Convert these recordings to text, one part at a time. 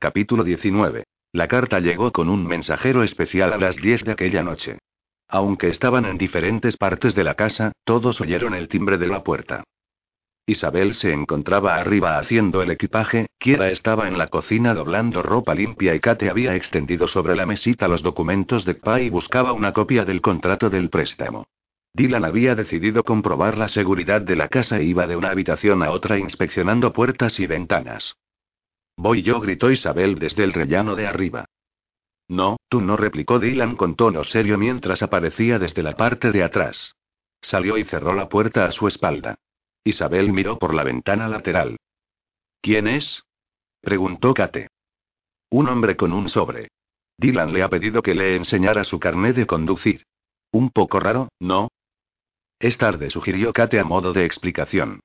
Capítulo 19. La carta llegó con un mensajero especial a las 10 de aquella noche. Aunque estaban en diferentes partes de la casa, todos oyeron el timbre de la puerta. Isabel se encontraba arriba haciendo el equipaje, Kiera estaba en la cocina doblando ropa limpia y Kate había extendido sobre la mesita los documentos de PA y buscaba una copia del contrato del préstamo. Dylan había decidido comprobar la seguridad de la casa e iba de una habitación a otra inspeccionando puertas y ventanas. Voy yo, gritó Isabel desde el rellano de arriba. No, tú no, replicó Dylan con tono serio mientras aparecía desde la parte de atrás. Salió y cerró la puerta a su espalda. Isabel miró por la ventana lateral. ¿Quién es? preguntó Kate. Un hombre con un sobre. Dylan le ha pedido que le enseñara su carnet de conducir. Un poco raro, ¿no? Es tarde, sugirió Kate a modo de explicación.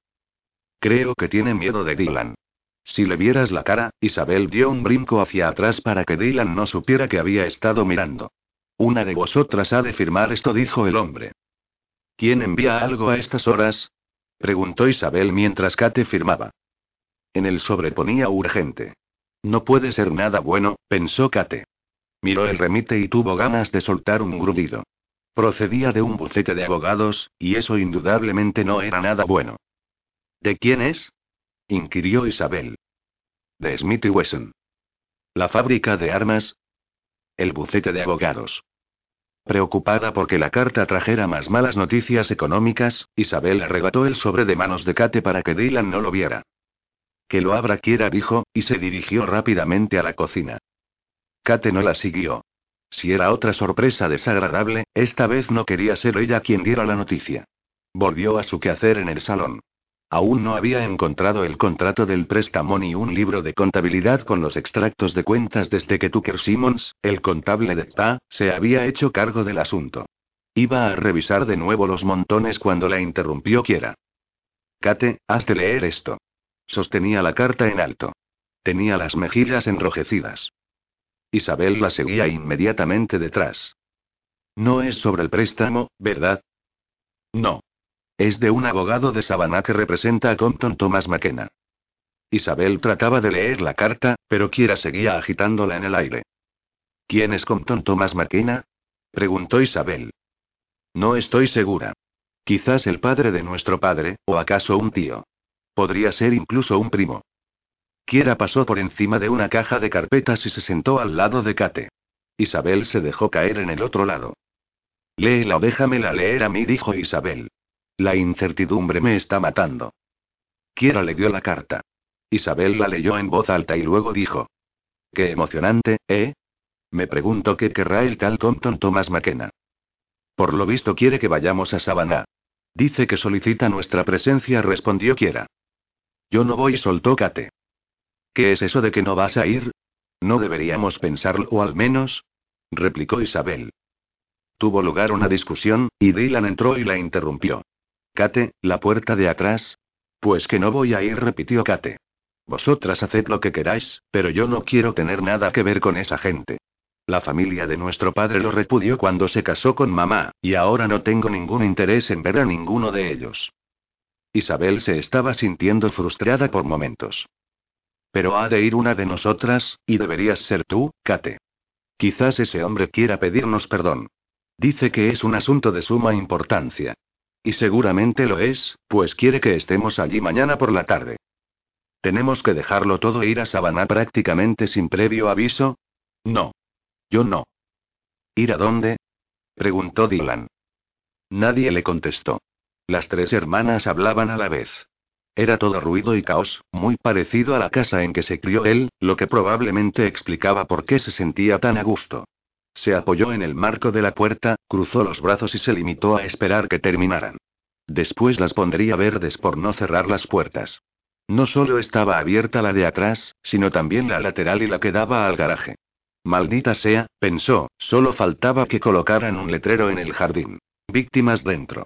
Creo que tiene miedo de Dylan. Si le vieras la cara, Isabel dio un brinco hacia atrás para que Dylan no supiera que había estado mirando. Una de vosotras ha de firmar esto, dijo el hombre. ¿Quién envía algo a estas horas? Preguntó Isabel mientras Kate firmaba. En el sobre ponía urgente. No puede ser nada bueno, pensó Kate. Miró el remite y tuvo ganas de soltar un grudido. Procedía de un bucete de abogados, y eso indudablemente no era nada bueno. ¿De quién es? Inquirió Isabel. De Smith y Wesson. ¿La fábrica de armas? El bucete de abogados. Preocupada porque la carta trajera más malas noticias económicas, Isabel arrebató el sobre de manos de Kate para que Dylan no lo viera. Que lo abra quiera, dijo, y se dirigió rápidamente a la cocina. Kate no la siguió. Si era otra sorpresa desagradable, esta vez no quería ser ella quien diera la noticia. Volvió a su quehacer en el salón. Aún no había encontrado el contrato del préstamo ni un libro de contabilidad con los extractos de cuentas desde que Tucker Simmons, el contable de TA, se había hecho cargo del asunto. Iba a revisar de nuevo los montones cuando la interrumpió Kiera. Kate, has de leer esto. Sostenía la carta en alto. Tenía las mejillas enrojecidas. Isabel la seguía inmediatamente detrás. No es sobre el préstamo, ¿verdad? No. Es de un abogado de Savannah que representa a Compton Thomas McKenna. Isabel trataba de leer la carta, pero Kiera seguía agitándola en el aire. ¿Quién es Compton Thomas McKenna? preguntó Isabel. No estoy segura. Quizás el padre de nuestro padre, o acaso un tío. Podría ser incluso un primo. Kiera pasó por encima de una caja de carpetas y se sentó al lado de Kate. Isabel se dejó caer en el otro lado. Léela o déjamela leer a mí, dijo Isabel. La incertidumbre me está matando. Kiera le dio la carta. Isabel la leyó en voz alta y luego dijo. Qué emocionante, ¿eh? Me pregunto qué querrá el tal Compton Thomas McKenna. Por lo visto quiere que vayamos a Savannah. Dice que solicita nuestra presencia, respondió Kiera. Yo no voy, soltó Kate. ¿Qué es eso de que no vas a ir? No deberíamos pensarlo, o al menos. replicó Isabel. Tuvo lugar una discusión, y Dylan entró y la interrumpió. Kate, la puerta de atrás. Pues que no voy a ir, repitió Kate. Vosotras haced lo que queráis, pero yo no quiero tener nada que ver con esa gente. La familia de nuestro padre lo repudió cuando se casó con mamá, y ahora no tengo ningún interés en ver a ninguno de ellos. Isabel se estaba sintiendo frustrada por momentos. Pero ha de ir una de nosotras, y deberías ser tú, Kate. Quizás ese hombre quiera pedirnos perdón. Dice que es un asunto de suma importancia. Y seguramente lo es, pues quiere que estemos allí mañana por la tarde. ¿Tenemos que dejarlo todo e ir a Savannah prácticamente sin previo aviso? No. Yo no. ¿Ir a dónde? preguntó Dylan. Nadie le contestó. Las tres hermanas hablaban a la vez. Era todo ruido y caos, muy parecido a la casa en que se crió él, lo que probablemente explicaba por qué se sentía tan a gusto. Se apoyó en el marco de la puerta, cruzó los brazos y se limitó a esperar que terminaran. Después las pondría verdes por no cerrar las puertas. No solo estaba abierta la de atrás, sino también la lateral y la que daba al garaje. Maldita sea, pensó, solo faltaba que colocaran un letrero en el jardín. Víctimas dentro.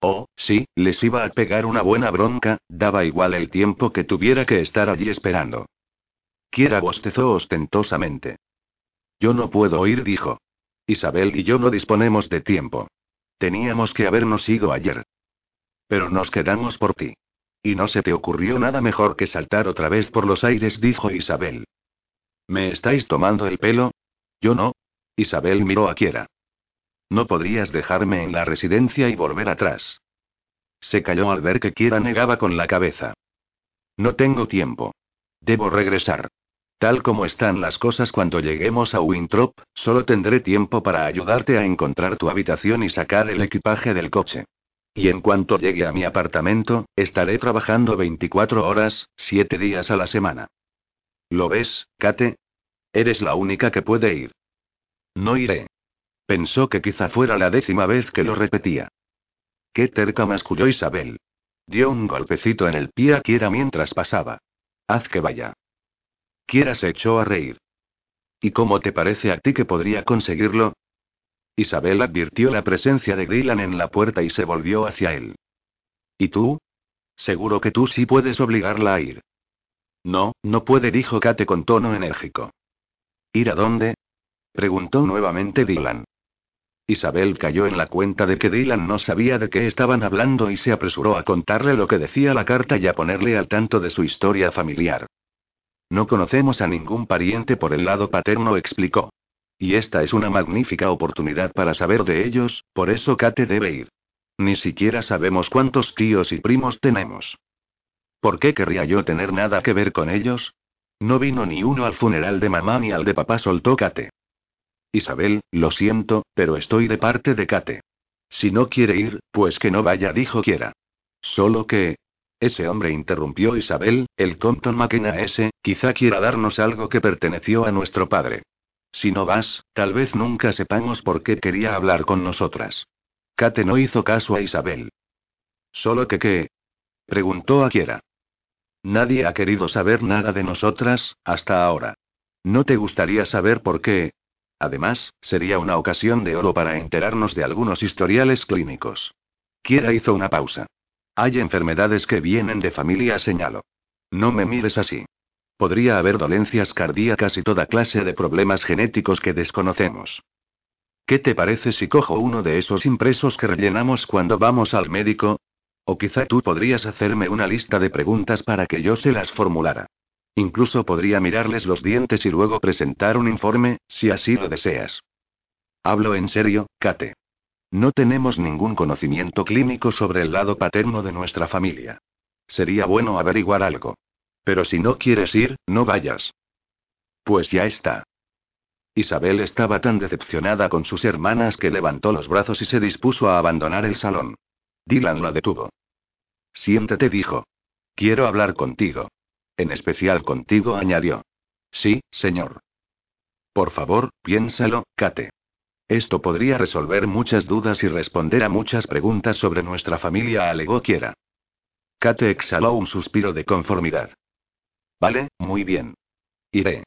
Oh, sí, les iba a pegar una buena bronca, daba igual el tiempo que tuviera que estar allí esperando. Quiera bostezó ostentosamente. Yo no puedo oír, dijo. Isabel y yo no disponemos de tiempo. Teníamos que habernos ido ayer. Pero nos quedamos por ti. Y no se te ocurrió nada mejor que saltar otra vez por los aires, dijo Isabel. ¿Me estáis tomando el pelo? Yo no. Isabel miró a Kiera. No podrías dejarme en la residencia y volver atrás. Se calló al ver que Kiera negaba con la cabeza. No tengo tiempo. Debo regresar. Tal como están las cosas cuando lleguemos a Winthrop, solo tendré tiempo para ayudarte a encontrar tu habitación y sacar el equipaje del coche. Y en cuanto llegue a mi apartamento, estaré trabajando 24 horas, 7 días a la semana. ¿Lo ves, Kate? Eres la única que puede ir. No iré. Pensó que quizá fuera la décima vez que lo repetía. Qué terca masculló Isabel. Dio un golpecito en el pie a Kiera mientras pasaba. Haz que vaya. Kiera se echó a reír. ¿Y cómo te parece a ti que podría conseguirlo? Isabel advirtió la presencia de Dylan en la puerta y se volvió hacia él. ¿Y tú? Seguro que tú sí puedes obligarla a ir. No, no puede, dijo Kate con tono enérgico. ¿Ir a dónde? preguntó nuevamente Dylan. Isabel cayó en la cuenta de que Dylan no sabía de qué estaban hablando y se apresuró a contarle lo que decía la carta y a ponerle al tanto de su historia familiar. No conocemos a ningún pariente por el lado paterno, explicó. Y esta es una magnífica oportunidad para saber de ellos, por eso Kate debe ir. Ni siquiera sabemos cuántos tíos y primos tenemos. ¿Por qué querría yo tener nada que ver con ellos? No vino ni uno al funeral de mamá ni al de papá, soltó Kate. Isabel, lo siento, pero estoy de parte de Kate. Si no quiere ir, pues que no vaya, dijo quiera. Solo que, ese hombre interrumpió Isabel, el Compton McKenna ese, quizá quiera darnos algo que perteneció a nuestro padre. Si no vas, tal vez nunca sepamos por qué quería hablar con nosotras. Kate no hizo caso a Isabel. ¿Solo que qué? preguntó a Kiera. Nadie ha querido saber nada de nosotras, hasta ahora. ¿No te gustaría saber por qué? Además, sería una ocasión de oro para enterarnos de algunos historiales clínicos. Kiera hizo una pausa. Hay enfermedades que vienen de familia, señaló. No me mires así. Podría haber dolencias cardíacas y toda clase de problemas genéticos que desconocemos. ¿Qué te parece si cojo uno de esos impresos que rellenamos cuando vamos al médico? O quizá tú podrías hacerme una lista de preguntas para que yo se las formulara. Incluso podría mirarles los dientes y luego presentar un informe, si así lo deseas. Hablo en serio, Kate. No tenemos ningún conocimiento clínico sobre el lado paterno de nuestra familia. Sería bueno averiguar algo. Pero si no quieres ir, no vayas. Pues ya está. Isabel estaba tan decepcionada con sus hermanas que levantó los brazos y se dispuso a abandonar el salón. Dylan la detuvo. Siéntate, dijo. Quiero hablar contigo. En especial contigo, añadió. Sí, señor. Por favor, piénsalo, Kate. Esto podría resolver muchas dudas y responder a muchas preguntas sobre nuestra familia, alegó Kiera. Kate exhaló un suspiro de conformidad. Vale, muy bien. Iré.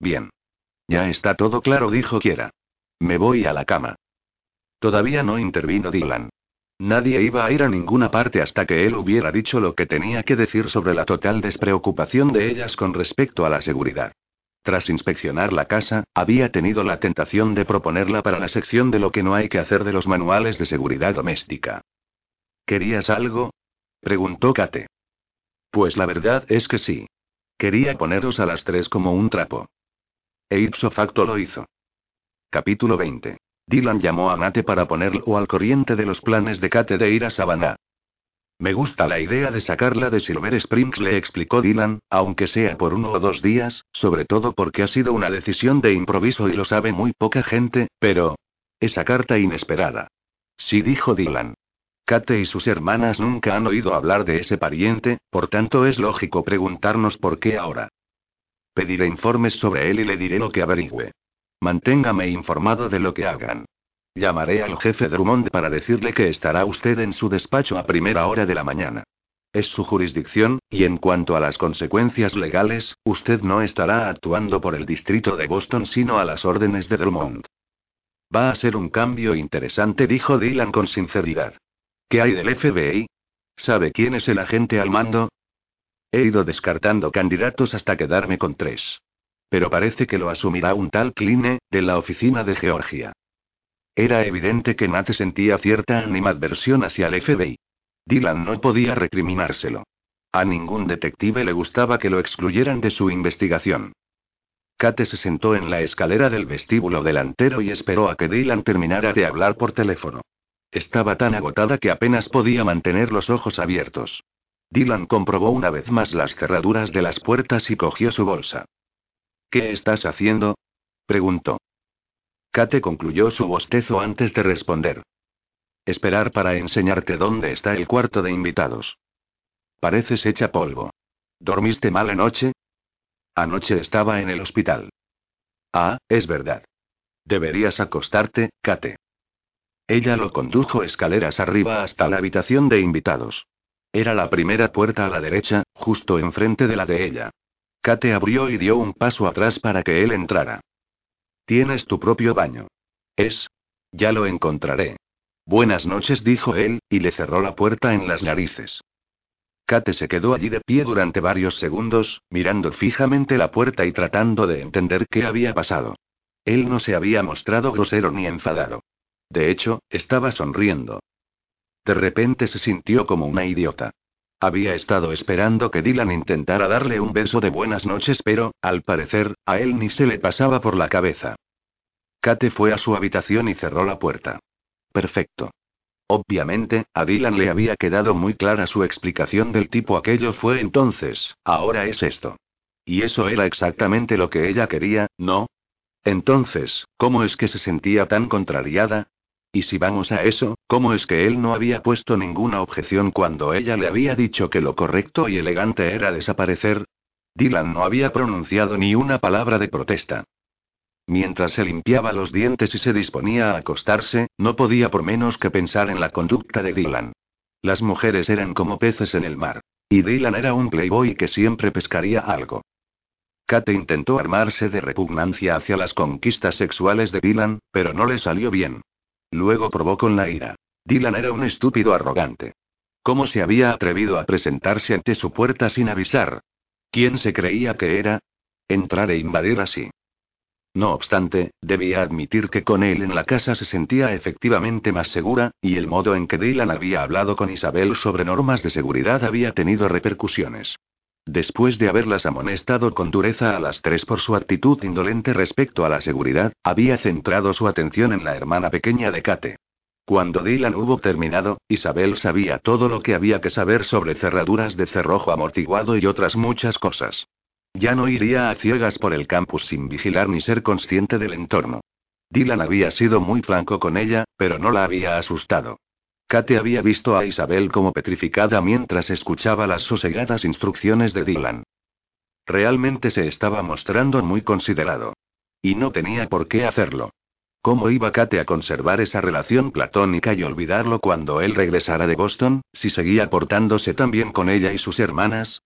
Bien. Ya está todo claro, dijo Kiera. Me voy a la cama. Todavía no intervino Dylan. Nadie iba a ir a ninguna parte hasta que él hubiera dicho lo que tenía que decir sobre la total despreocupación de ellas con respecto a la seguridad. Tras inspeccionar la casa, había tenido la tentación de proponerla para la sección de lo que no hay que hacer de los manuales de seguridad doméstica. ¿Querías algo? preguntó Kate. Pues la verdad es que sí. Quería poneros a las tres como un trapo. E ipso facto lo hizo. Capítulo 20. Dylan llamó a Nate para ponerlo al corriente de los planes de Kate de ir a Savannah. Me gusta la idea de sacarla de Silver Springs, le explicó Dylan, aunque sea por uno o dos días, sobre todo porque ha sido una decisión de improviso y lo sabe muy poca gente, pero... Esa carta inesperada. Sí, dijo Dylan. Kate y sus hermanas nunca han oído hablar de ese pariente, por tanto es lógico preguntarnos por qué ahora. Pediré informes sobre él y le diré lo que averigüe. Manténgame informado de lo que hagan. Llamaré al jefe Drummond para decirle que estará usted en su despacho a primera hora de la mañana. Es su jurisdicción, y en cuanto a las consecuencias legales, usted no estará actuando por el distrito de Boston sino a las órdenes de Drummond. Va a ser un cambio interesante, dijo Dylan con sinceridad. ¿Qué hay del FBI? ¿Sabe quién es el agente al mando? He ido descartando candidatos hasta quedarme con tres. Pero parece que lo asumirá un tal Kline, de la oficina de Georgia. Era evidente que Nate sentía cierta animadversión hacia el FBI. Dylan no podía recriminárselo. A ningún detective le gustaba que lo excluyeran de su investigación. Kate se sentó en la escalera del vestíbulo delantero y esperó a que Dylan terminara de hablar por teléfono. Estaba tan agotada que apenas podía mantener los ojos abiertos. Dylan comprobó una vez más las cerraduras de las puertas y cogió su bolsa. ¿Qué estás haciendo? preguntó. Kate concluyó su bostezo antes de responder. Esperar para enseñarte dónde está el cuarto de invitados. Pareces hecha polvo. ¿Dormiste mal anoche? Anoche estaba en el hospital. Ah, es verdad. Deberías acostarte, Kate. Ella lo condujo escaleras arriba hasta la habitación de invitados. Era la primera puerta a la derecha, justo enfrente de la de ella. Kate abrió y dio un paso atrás para que él entrara. Tienes tu propio baño. Es. Ya lo encontraré. Buenas noches, dijo él, y le cerró la puerta en las narices. Kate se quedó allí de pie durante varios segundos, mirando fijamente la puerta y tratando de entender qué había pasado. Él no se había mostrado grosero ni enfadado. De hecho, estaba sonriendo. De repente se sintió como una idiota. Había estado esperando que Dylan intentara darle un beso de buenas noches, pero, al parecer, a él ni se le pasaba por la cabeza. Kate fue a su habitación y cerró la puerta. Perfecto. Obviamente, a Dylan le había quedado muy clara su explicación del tipo aquello fue entonces, ahora es esto. Y eso era exactamente lo que ella quería, ¿no? Entonces, ¿cómo es que se sentía tan contrariada? Y si vamos a eso, ¿cómo es que él no había puesto ninguna objeción cuando ella le había dicho que lo correcto y elegante era desaparecer? Dylan no había pronunciado ni una palabra de protesta. Mientras se limpiaba los dientes y se disponía a acostarse, no podía por menos que pensar en la conducta de Dylan. Las mujeres eran como peces en el mar. Y Dylan era un playboy que siempre pescaría algo. Kate intentó armarse de repugnancia hacia las conquistas sexuales de Dylan, pero no le salió bien. Luego probó con la ira. Dylan era un estúpido arrogante. ¿Cómo se había atrevido a presentarse ante su puerta sin avisar? ¿Quién se creía que era? Entrar e invadir así. No obstante, debía admitir que con él en la casa se sentía efectivamente más segura, y el modo en que Dylan había hablado con Isabel sobre normas de seguridad había tenido repercusiones. Después de haberlas amonestado con dureza a las tres por su actitud indolente respecto a la seguridad, había centrado su atención en la hermana pequeña de Kate. Cuando Dylan hubo terminado, Isabel sabía todo lo que había que saber sobre cerraduras de cerrojo amortiguado y otras muchas cosas. Ya no iría a ciegas por el campus sin vigilar ni ser consciente del entorno. Dylan había sido muy franco con ella, pero no la había asustado. Kate había visto a Isabel como petrificada mientras escuchaba las sosegadas instrucciones de Dylan. Realmente se estaba mostrando muy considerado. Y no tenía por qué hacerlo. ¿Cómo iba Kate a conservar esa relación platónica y olvidarlo cuando él regresara de Boston, si seguía portándose tan bien con ella y sus hermanas?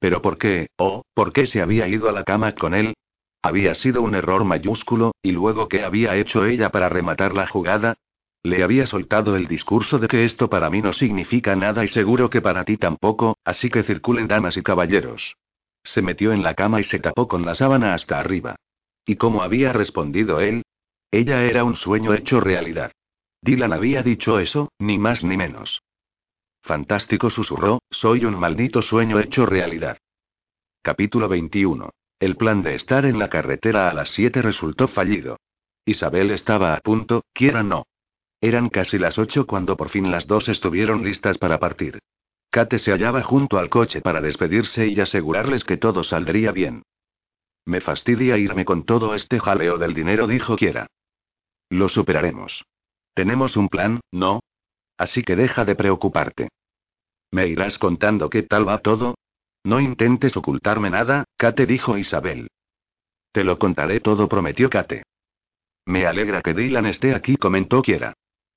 Pero ¿por qué, oh, por qué se había ido a la cama con él? Había sido un error mayúsculo, y luego ¿qué había hecho ella para rematar la jugada? Le había soltado el discurso de que esto para mí no significa nada y seguro que para ti tampoco, así que circulen damas y caballeros. Se metió en la cama y se tapó con la sábana hasta arriba. ¿Y cómo había respondido él? Ella era un sueño hecho realidad. Dylan había dicho eso, ni más ni menos. Fantástico susurró, soy un maldito sueño hecho realidad. Capítulo 21. El plan de estar en la carretera a las 7 resultó fallido. Isabel estaba a punto, quiera no. Eran casi las 8 cuando por fin las dos estuvieron listas para partir. Kate se hallaba junto al coche para despedirse y asegurarles que todo saldría bien. Me fastidia irme con todo este jaleo del dinero, dijo Kiera. Lo superaremos. Tenemos un plan, ¿no? Así que deja de preocuparte. ¿Me irás contando qué tal va todo? No intentes ocultarme nada, Kate dijo Isabel. Te lo contaré todo, prometió Kate. Me alegra que Dylan esté aquí, comentó Kiera.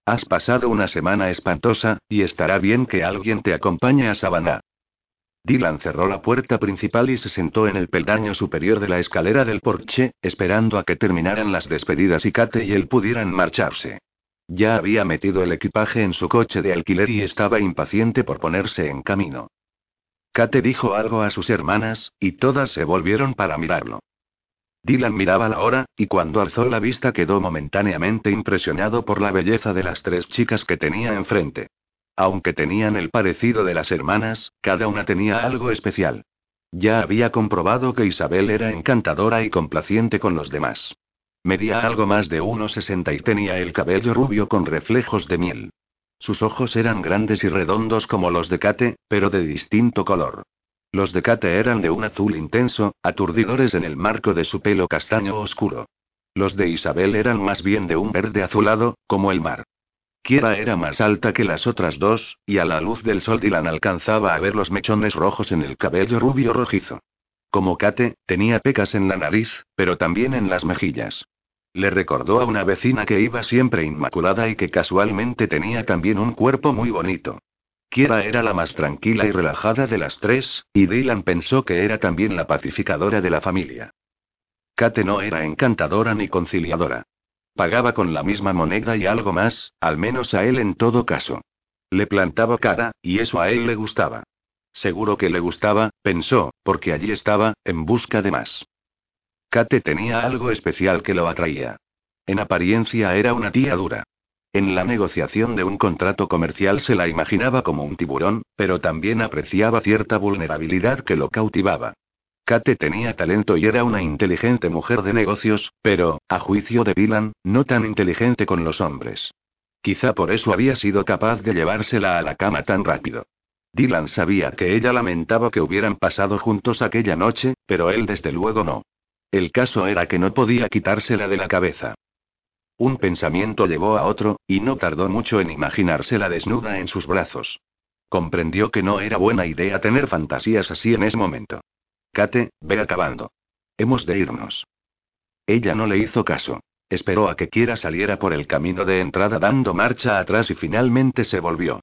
Has pasado una semana espantosa, y estará bien que alguien te acompañe a Savannah. Dylan cerró la puerta principal y se sentó en el peldaño superior de la escalera del porche, esperando a que terminaran las despedidas y Kate y él pudieran marcharse. Ya había metido el equipaje en su coche de alquiler y estaba impaciente por ponerse en camino. Kate dijo algo a sus hermanas, y todas se volvieron para mirarlo. Dylan miraba la hora, y cuando alzó la vista quedó momentáneamente impresionado por la belleza de las tres chicas que tenía enfrente. Aunque tenían el parecido de las hermanas, cada una tenía algo especial. Ya había comprobado que Isabel era encantadora y complaciente con los demás. Medía algo más de 1,60 y tenía el cabello rubio con reflejos de miel. Sus ojos eran grandes y redondos como los de Kate, pero de distinto color. Los de Kate eran de un azul intenso, aturdidores en el marco de su pelo castaño oscuro. Los de Isabel eran más bien de un verde azulado, como el mar. Kiera era más alta que las otras dos, y a la luz del sol Dylan alcanzaba a ver los mechones rojos en el cabello rubio rojizo. Como Kate, tenía pecas en la nariz, pero también en las mejillas. Le recordó a una vecina que iba siempre inmaculada y que casualmente tenía también un cuerpo muy bonito. Kiera era la más tranquila y relajada de las tres, y Dylan pensó que era también la pacificadora de la familia. Kate no era encantadora ni conciliadora. Pagaba con la misma moneda y algo más, al menos a él en todo caso. Le plantaba cara, y eso a él le gustaba. Seguro que le gustaba, pensó, porque allí estaba, en busca de más. Kate tenía algo especial que lo atraía. En apariencia era una tía dura. En la negociación de un contrato comercial se la imaginaba como un tiburón, pero también apreciaba cierta vulnerabilidad que lo cautivaba. Kate tenía talento y era una inteligente mujer de negocios, pero, a juicio de Dylan, no tan inteligente con los hombres. Quizá por eso había sido capaz de llevársela a la cama tan rápido. Dylan sabía que ella lamentaba que hubieran pasado juntos aquella noche, pero él desde luego no. El caso era que no podía quitársela de la cabeza. Un pensamiento llevó a otro, y no tardó mucho en imaginársela desnuda en sus brazos. Comprendió que no era buena idea tener fantasías así en ese momento. Kate, ve acabando. Hemos de irnos. Ella no le hizo caso. Esperó a que Kiera saliera por el camino de entrada dando marcha atrás y finalmente se volvió.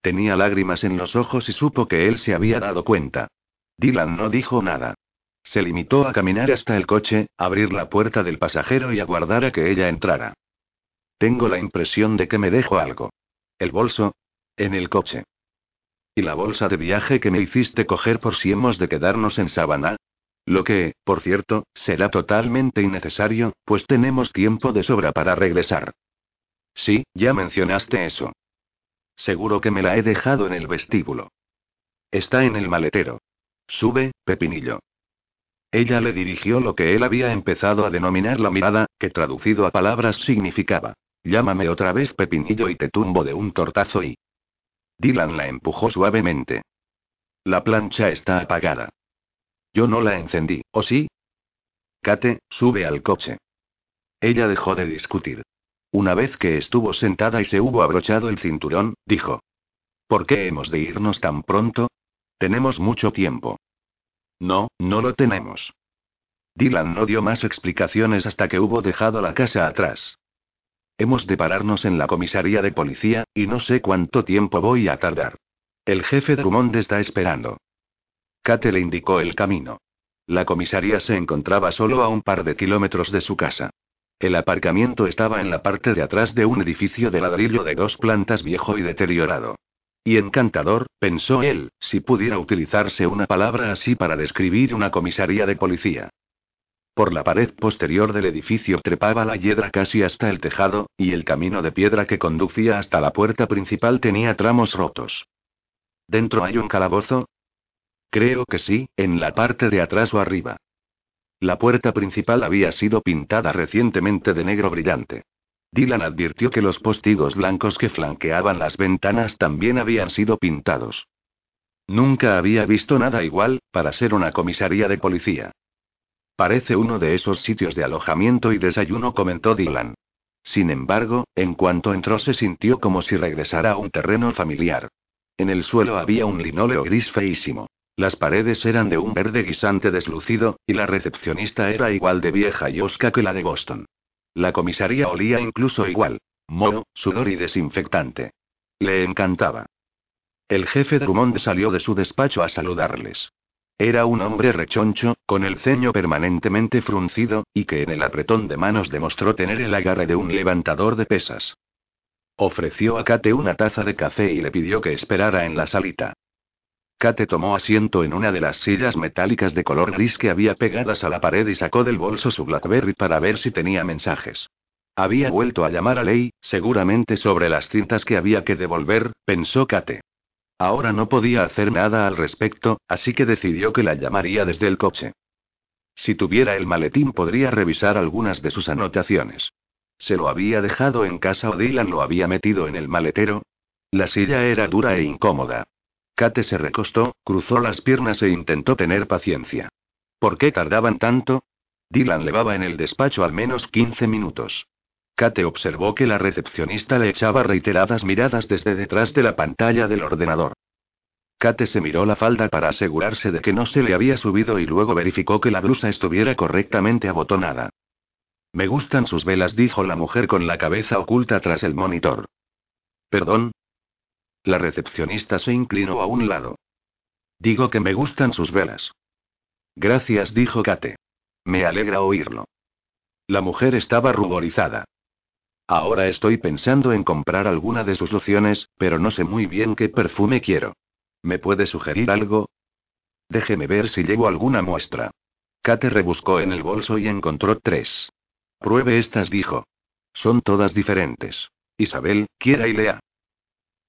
Tenía lágrimas en los ojos y supo que él se había dado cuenta. Dylan no dijo nada. Se limitó a caminar hasta el coche, abrir la puerta del pasajero y aguardar a que ella entrara. Tengo la impresión de que me dejo algo. ¿El bolso? En el coche. ¿Y la bolsa de viaje que me hiciste coger por si hemos de quedarnos en Sabana? Lo que, por cierto, será totalmente innecesario, pues tenemos tiempo de sobra para regresar. Sí, ya mencionaste eso. Seguro que me la he dejado en el vestíbulo. Está en el maletero. Sube, Pepinillo. Ella le dirigió lo que él había empezado a denominar la mirada, que traducido a palabras significaba. Llámame otra vez Pepinillo y te tumbo de un tortazo y... Dylan la empujó suavemente. La plancha está apagada. Yo no la encendí, ¿o sí? Kate, sube al coche. Ella dejó de discutir. Una vez que estuvo sentada y se hubo abrochado el cinturón, dijo. ¿Por qué hemos de irnos tan pronto? Tenemos mucho tiempo. No, no lo tenemos. Dylan no dio más explicaciones hasta que hubo dejado la casa atrás. Hemos de pararnos en la comisaría de policía, y no sé cuánto tiempo voy a tardar. El jefe Drummond está esperando. Kate le indicó el camino. La comisaría se encontraba solo a un par de kilómetros de su casa. El aparcamiento estaba en la parte de atrás de un edificio de ladrillo de dos plantas viejo y deteriorado. Y encantador, pensó él, si pudiera utilizarse una palabra así para describir una comisaría de policía. Por la pared posterior del edificio trepaba la hiedra casi hasta el tejado, y el camino de piedra que conducía hasta la puerta principal tenía tramos rotos. ¿Dentro hay un calabozo? Creo que sí, en la parte de atrás o arriba. La puerta principal había sido pintada recientemente de negro brillante. Dylan advirtió que los postigos blancos que flanqueaban las ventanas también habían sido pintados. Nunca había visto nada igual, para ser una comisaría de policía. Parece uno de esos sitios de alojamiento y desayuno, comentó Dylan. Sin embargo, en cuanto entró se sintió como si regresara a un terreno familiar. En el suelo había un linóleo gris feísimo. Las paredes eran de un verde guisante deslucido, y la recepcionista era igual de vieja y osca que la de Boston. La comisaría olía incluso igual. moho, sudor y desinfectante. Le encantaba. El jefe Drummond salió de su despacho a saludarles. Era un hombre rechoncho, con el ceño permanentemente fruncido, y que en el apretón de manos demostró tener el agarre de un levantador de pesas. Ofreció a Kate una taza de café y le pidió que esperara en la salita. Kate tomó asiento en una de las sillas metálicas de color gris que había pegadas a la pared y sacó del bolso su Blackberry para ver si tenía mensajes. Había vuelto a llamar a Ley, seguramente sobre las cintas que había que devolver, pensó Kate. Ahora no podía hacer nada al respecto, así que decidió que la llamaría desde el coche. Si tuviera el maletín podría revisar algunas de sus anotaciones. ¿Se lo había dejado en casa o Dylan lo había metido en el maletero? La silla era dura e incómoda. Kate se recostó, cruzó las piernas e intentó tener paciencia. ¿Por qué tardaban tanto? Dylan levaba en el despacho al menos 15 minutos. Kate observó que la recepcionista le echaba reiteradas miradas desde detrás de la pantalla del ordenador. Kate se miró la falda para asegurarse de que no se le había subido y luego verificó que la blusa estuviera correctamente abotonada. Me gustan sus velas, dijo la mujer con la cabeza oculta tras el monitor. ¿Perdón? La recepcionista se inclinó a un lado. Digo que me gustan sus velas. Gracias, dijo Kate. Me alegra oírlo. La mujer estaba ruborizada. Ahora estoy pensando en comprar alguna de sus lociones, pero no sé muy bien qué perfume quiero. ¿Me puede sugerir algo? Déjeme ver si llevo alguna muestra. Kate rebuscó en el bolso y encontró tres. Pruebe estas, dijo. Son todas diferentes. Isabel, quiera y lea.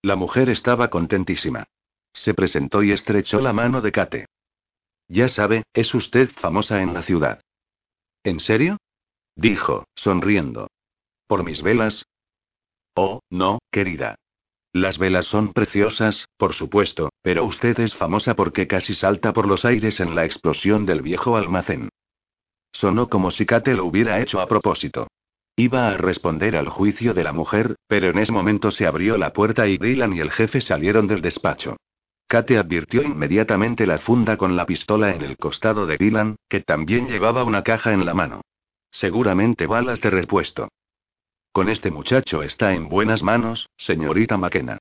La mujer estaba contentísima. Se presentó y estrechó la mano de Kate. Ya sabe, es usted famosa en la ciudad. ¿En serio? dijo, sonriendo. ¿Por mis velas? Oh, no, querida. Las velas son preciosas, por supuesto, pero usted es famosa porque casi salta por los aires en la explosión del viejo almacén. Sonó como si Kate lo hubiera hecho a propósito. Iba a responder al juicio de la mujer, pero en ese momento se abrió la puerta y Dylan y el jefe salieron del despacho. Kate advirtió inmediatamente la funda con la pistola en el costado de Dylan, que también llevaba una caja en la mano. Seguramente balas de repuesto. Con este muchacho está en buenas manos, señorita McKenna.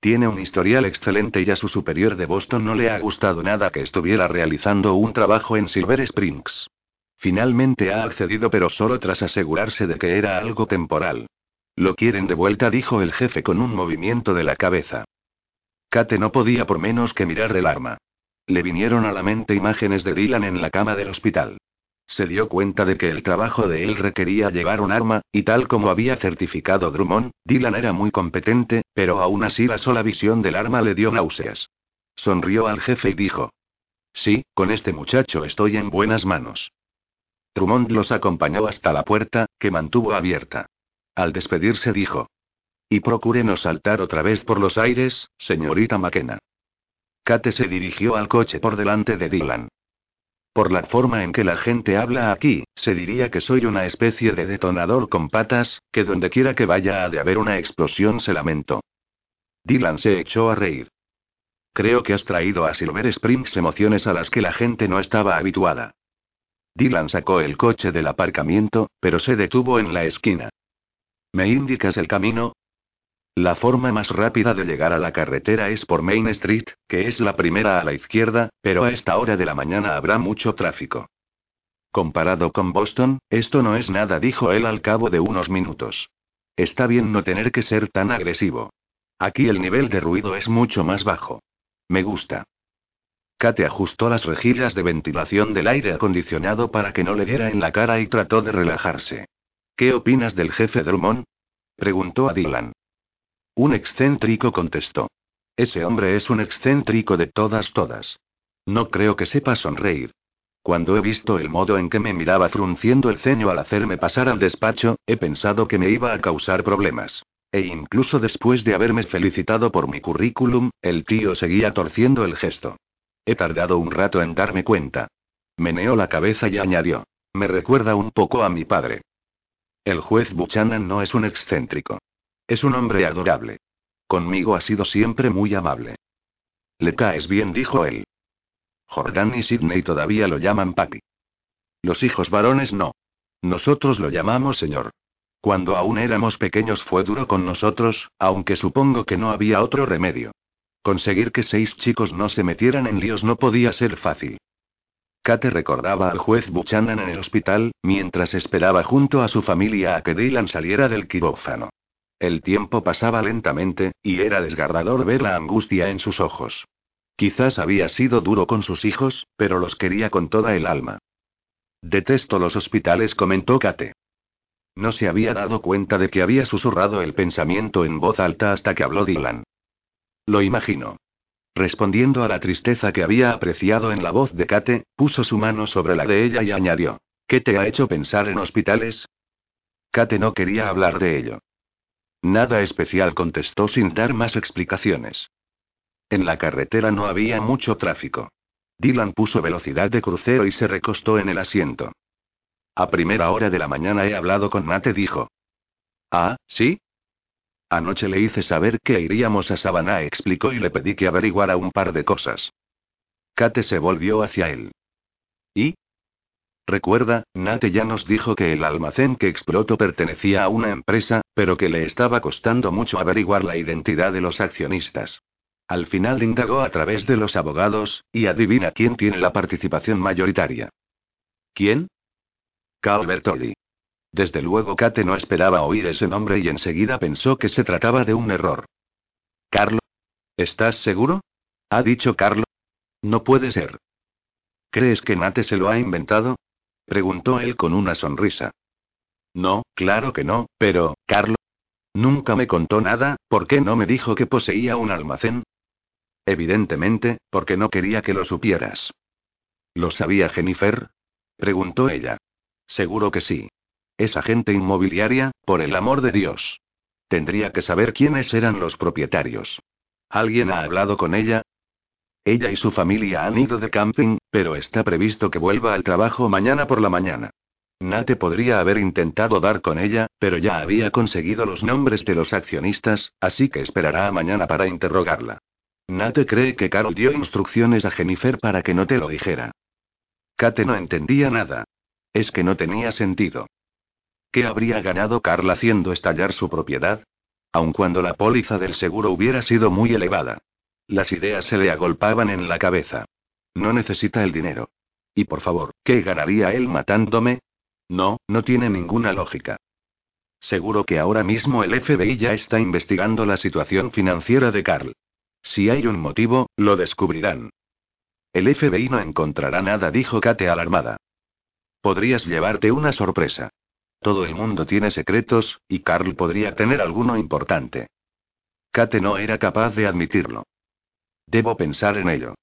Tiene un historial excelente y a su superior de Boston no le ha gustado nada que estuviera realizando un trabajo en Silver Springs. Finalmente ha accedido pero solo tras asegurarse de que era algo temporal. Lo quieren de vuelta, dijo el jefe con un movimiento de la cabeza. Kate no podía por menos que mirar el arma. Le vinieron a la mente imágenes de Dylan en la cama del hospital. Se dio cuenta de que el trabajo de él requería llevar un arma, y tal como había certificado Drummond, Dylan era muy competente, pero aún así la sola visión del arma le dio náuseas. Sonrió al jefe y dijo. Sí, con este muchacho estoy en buenas manos. Drummond los acompañó hasta la puerta, que mantuvo abierta. Al despedirse dijo. Y procure no saltar otra vez por los aires, señorita McKenna. Kate se dirigió al coche por delante de Dylan. Por la forma en que la gente habla aquí, se diría que soy una especie de detonador con patas, que donde quiera que vaya ha de haber una explosión, se lamentó. Dylan se echó a reír. Creo que has traído a Silver Springs emociones a las que la gente no estaba habituada. Dylan sacó el coche del aparcamiento, pero se detuvo en la esquina. ¿Me indicas el camino? La forma más rápida de llegar a la carretera es por Main Street, que es la primera a la izquierda, pero a esta hora de la mañana habrá mucho tráfico. Comparado con Boston, esto no es nada, dijo él al cabo de unos minutos. Está bien no tener que ser tan agresivo. Aquí el nivel de ruido es mucho más bajo. Me gusta. Kate ajustó las rejillas de ventilación del aire acondicionado para que no le diera en la cara y trató de relajarse. ¿Qué opinas del jefe Drummond? preguntó a Dylan. Un excéntrico contestó. Ese hombre es un excéntrico de todas todas. No creo que sepa sonreír. Cuando he visto el modo en que me miraba frunciendo el ceño al hacerme pasar al despacho, he pensado que me iba a causar problemas. E incluso después de haberme felicitado por mi currículum, el tío seguía torciendo el gesto. He tardado un rato en darme cuenta. Meneó la cabeza y añadió. Me recuerda un poco a mi padre. El juez Buchanan no es un excéntrico. Es un hombre adorable. Conmigo ha sido siempre muy amable. Le caes bien, dijo él. Jordan y Sidney todavía lo llaman papi. Los hijos varones no. Nosotros lo llamamos señor. Cuando aún éramos pequeños fue duro con nosotros, aunque supongo que no había otro remedio. Conseguir que seis chicos no se metieran en líos no podía ser fácil. Kate recordaba al juez Buchanan en el hospital, mientras esperaba junto a su familia a que Dylan saliera del quirófano. El tiempo pasaba lentamente, y era desgarrador ver la angustia en sus ojos. Quizás había sido duro con sus hijos, pero los quería con toda el alma. Detesto los hospitales, comentó Kate. No se había dado cuenta de que había susurrado el pensamiento en voz alta hasta que habló Dylan. Lo imagino. Respondiendo a la tristeza que había apreciado en la voz de Kate, puso su mano sobre la de ella y añadió: ¿Qué te ha hecho pensar en hospitales? Kate no quería hablar de ello. Nada especial contestó sin dar más explicaciones. En la carretera no había mucho tráfico. Dylan puso velocidad de crucero y se recostó en el asiento. A primera hora de la mañana he hablado con Nate, dijo. Ah, ¿sí? Anoche le hice saber que iríamos a Savannah, explicó y le pedí que averiguara un par de cosas. Kate se volvió hacia él. ¿Y? Recuerda, Nate ya nos dijo que el almacén que explotó pertenecía a una empresa, pero que le estaba costando mucho averiguar la identidad de los accionistas. Al final indagó a través de los abogados, y adivina quién tiene la participación mayoritaria. ¿Quién? Carl Bertoli. Desde luego Kate no esperaba oír ese nombre y enseguida pensó que se trataba de un error. ¿Carlo? ¿Estás seguro? ¿Ha dicho Carlo? No puede ser. ¿Crees que Nate se lo ha inventado? preguntó él con una sonrisa. No, claro que no, pero, Carlo. Nunca me contó nada, ¿por qué no me dijo que poseía un almacén? Evidentemente, porque no quería que lo supieras. ¿Lo sabía Jennifer? preguntó ella. Seguro que sí. Es agente inmobiliaria, por el amor de Dios. Tendría que saber quiénes eran los propietarios. ¿Alguien ha hablado con ella? Ella y su familia han ido de camping, pero está previsto que vuelva al trabajo mañana por la mañana. Nate podría haber intentado dar con ella, pero ya había conseguido los nombres de los accionistas, así que esperará a mañana para interrogarla. Nate cree que Carol dio instrucciones a Jennifer para que no te lo dijera. Kate no entendía nada. Es que no tenía sentido. ¿Qué habría ganado Carl haciendo estallar su propiedad? Aun cuando la póliza del seguro hubiera sido muy elevada. Las ideas se le agolpaban en la cabeza. No necesita el dinero. Y por favor, ¿qué ganaría él matándome? No, no tiene ninguna lógica. Seguro que ahora mismo el FBI ya está investigando la situación financiera de Carl. Si hay un motivo, lo descubrirán. El FBI no encontrará nada, dijo Kate alarmada. Podrías llevarte una sorpresa. Todo el mundo tiene secretos, y Carl podría tener alguno importante. Kate no era capaz de admitirlo. Debo pensar en ello.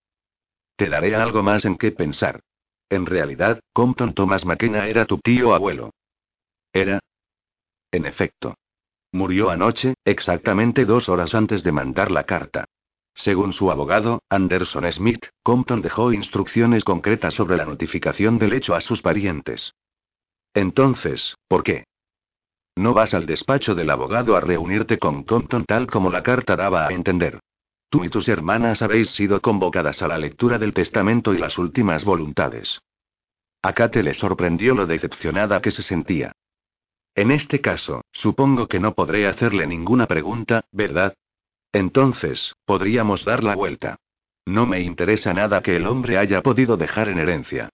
Te daré algo más en qué pensar. En realidad, Compton Thomas McKenna era tu tío abuelo. ¿Era? En efecto. Murió anoche, exactamente dos horas antes de mandar la carta. Según su abogado, Anderson Smith, Compton dejó instrucciones concretas sobre la notificación del hecho a sus parientes. Entonces, ¿por qué? No vas al despacho del abogado a reunirte con Compton tal como la carta daba a entender. Tú y tus hermanas habéis sido convocadas a la lectura del testamento y las últimas voluntades. A Kate le sorprendió lo decepcionada que se sentía. En este caso, supongo que no podré hacerle ninguna pregunta, ¿verdad? Entonces, podríamos dar la vuelta. No me interesa nada que el hombre haya podido dejar en herencia.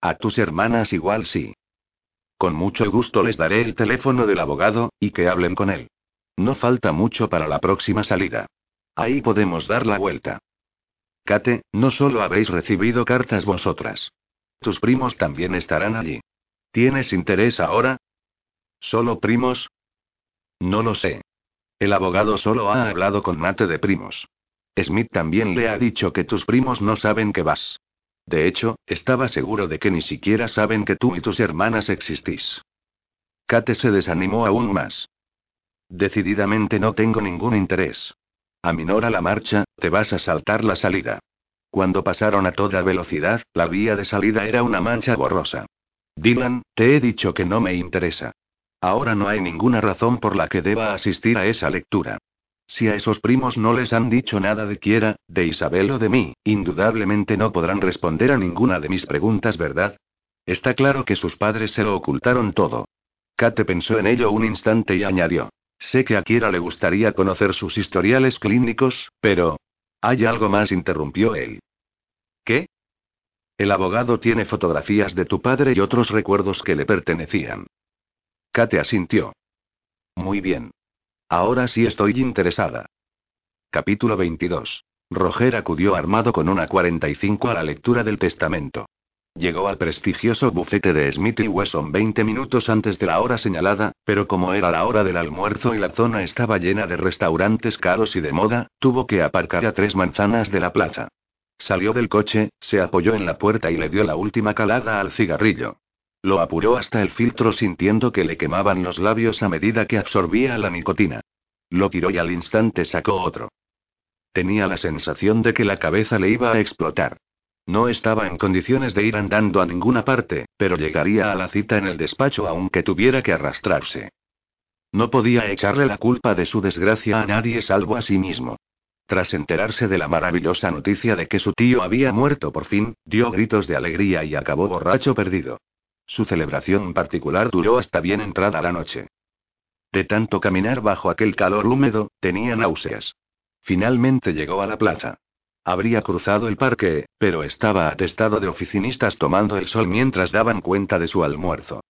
A tus hermanas igual sí. Con mucho gusto les daré el teléfono del abogado, y que hablen con él. No falta mucho para la próxima salida. Ahí podemos dar la vuelta. Kate, no solo habéis recibido cartas vosotras. Tus primos también estarán allí. ¿Tienes interés ahora? ¿Solo primos? No lo sé. El abogado solo ha hablado con Mate de primos. Smith también le ha dicho que tus primos no saben que vas. De hecho, estaba seguro de que ni siquiera saben que tú y tus hermanas existís. Kate se desanimó aún más. Decididamente no tengo ningún interés. Aminora la marcha, te vas a saltar la salida. Cuando pasaron a toda velocidad, la vía de salida era una mancha borrosa. Dylan, te he dicho que no me interesa. Ahora no hay ninguna razón por la que deba asistir a esa lectura. Si a esos primos no les han dicho nada de Kiera, de Isabel o de mí, indudablemente no podrán responder a ninguna de mis preguntas, ¿verdad? Está claro que sus padres se lo ocultaron todo. Kate pensó en ello un instante y añadió. Sé que a Kiera le gustaría conocer sus historiales clínicos, pero... Hay algo más, interrumpió él. ¿Qué? El abogado tiene fotografías de tu padre y otros recuerdos que le pertenecían. Kate asintió. Muy bien. Ahora sí estoy interesada. Capítulo 22. Roger acudió armado con una 45 a la lectura del testamento. Llegó al prestigioso bufete de Smith y Wesson 20 minutos antes de la hora señalada, pero como era la hora del almuerzo y la zona estaba llena de restaurantes caros y de moda, tuvo que aparcar a tres manzanas de la plaza. Salió del coche, se apoyó en la puerta y le dio la última calada al cigarrillo. Lo apuró hasta el filtro sintiendo que le quemaban los labios a medida que absorbía la nicotina. Lo tiró y al instante sacó otro. Tenía la sensación de que la cabeza le iba a explotar. No estaba en condiciones de ir andando a ninguna parte, pero llegaría a la cita en el despacho aunque tuviera que arrastrarse. No podía echarle la culpa de su desgracia a nadie salvo a sí mismo. Tras enterarse de la maravillosa noticia de que su tío había muerto por fin, dio gritos de alegría y acabó borracho perdido. Su celebración particular duró hasta bien entrada la noche. De tanto caminar bajo aquel calor húmedo, tenía náuseas. Finalmente llegó a la plaza. Habría cruzado el parque, pero estaba atestado de oficinistas tomando el sol mientras daban cuenta de su almuerzo.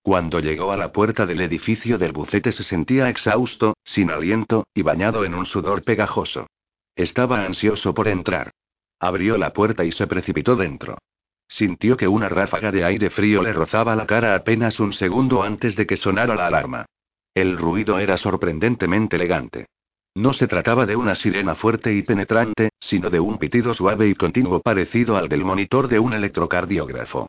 Cuando llegó a la puerta del edificio del bucete se sentía exhausto, sin aliento, y bañado en un sudor pegajoso. Estaba ansioso por entrar. Abrió la puerta y se precipitó dentro. Sintió que una ráfaga de aire frío le rozaba la cara apenas un segundo antes de que sonara la alarma. El ruido era sorprendentemente elegante. No se trataba de una sirena fuerte y penetrante, sino de un pitido suave y continuo parecido al del monitor de un electrocardiógrafo.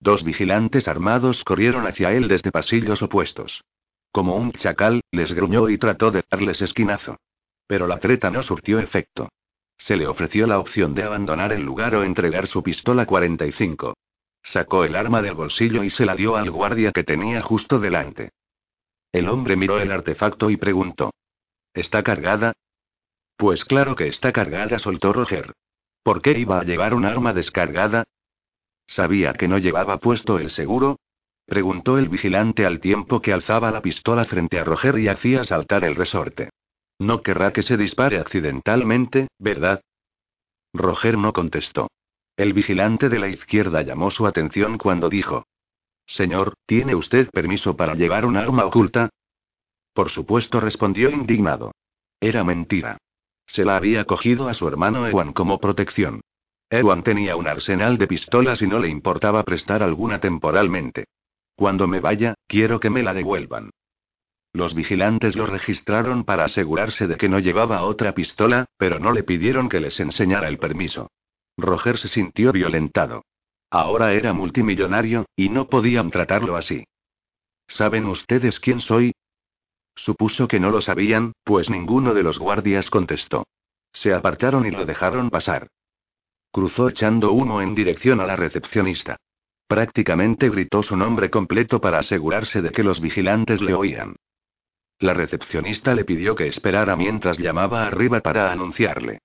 Dos vigilantes armados corrieron hacia él desde pasillos opuestos. Como un chacal, les gruñó y trató de darles esquinazo. Pero la treta no surtió efecto. Se le ofreció la opción de abandonar el lugar o entregar su pistola 45. Sacó el arma del bolsillo y se la dio al guardia que tenía justo delante. El hombre miró el artefacto y preguntó. ¿Está cargada? Pues claro que está cargada, soltó Roger. ¿Por qué iba a llevar un arma descargada? ¿Sabía que no llevaba puesto el seguro? Preguntó el vigilante al tiempo que alzaba la pistola frente a Roger y hacía saltar el resorte. No querrá que se dispare accidentalmente, ¿verdad? Roger no contestó. El vigilante de la izquierda llamó su atención cuando dijo. Señor, ¿tiene usted permiso para llevar un arma oculta? Por supuesto, respondió indignado. Era mentira. Se la había cogido a su hermano Ewan como protección. Ewan tenía un arsenal de pistolas y no le importaba prestar alguna temporalmente. Cuando me vaya, quiero que me la devuelvan. Los vigilantes lo registraron para asegurarse de que no llevaba otra pistola, pero no le pidieron que les enseñara el permiso. Roger se sintió violentado. Ahora era multimillonario, y no podían tratarlo así. ¿Saben ustedes quién soy? Supuso que no lo sabían, pues ninguno de los guardias contestó. Se apartaron y lo dejaron pasar. Cruzó echando humo en dirección a la recepcionista. Prácticamente gritó su nombre completo para asegurarse de que los vigilantes le oían. La recepcionista le pidió que esperara mientras llamaba arriba para anunciarle.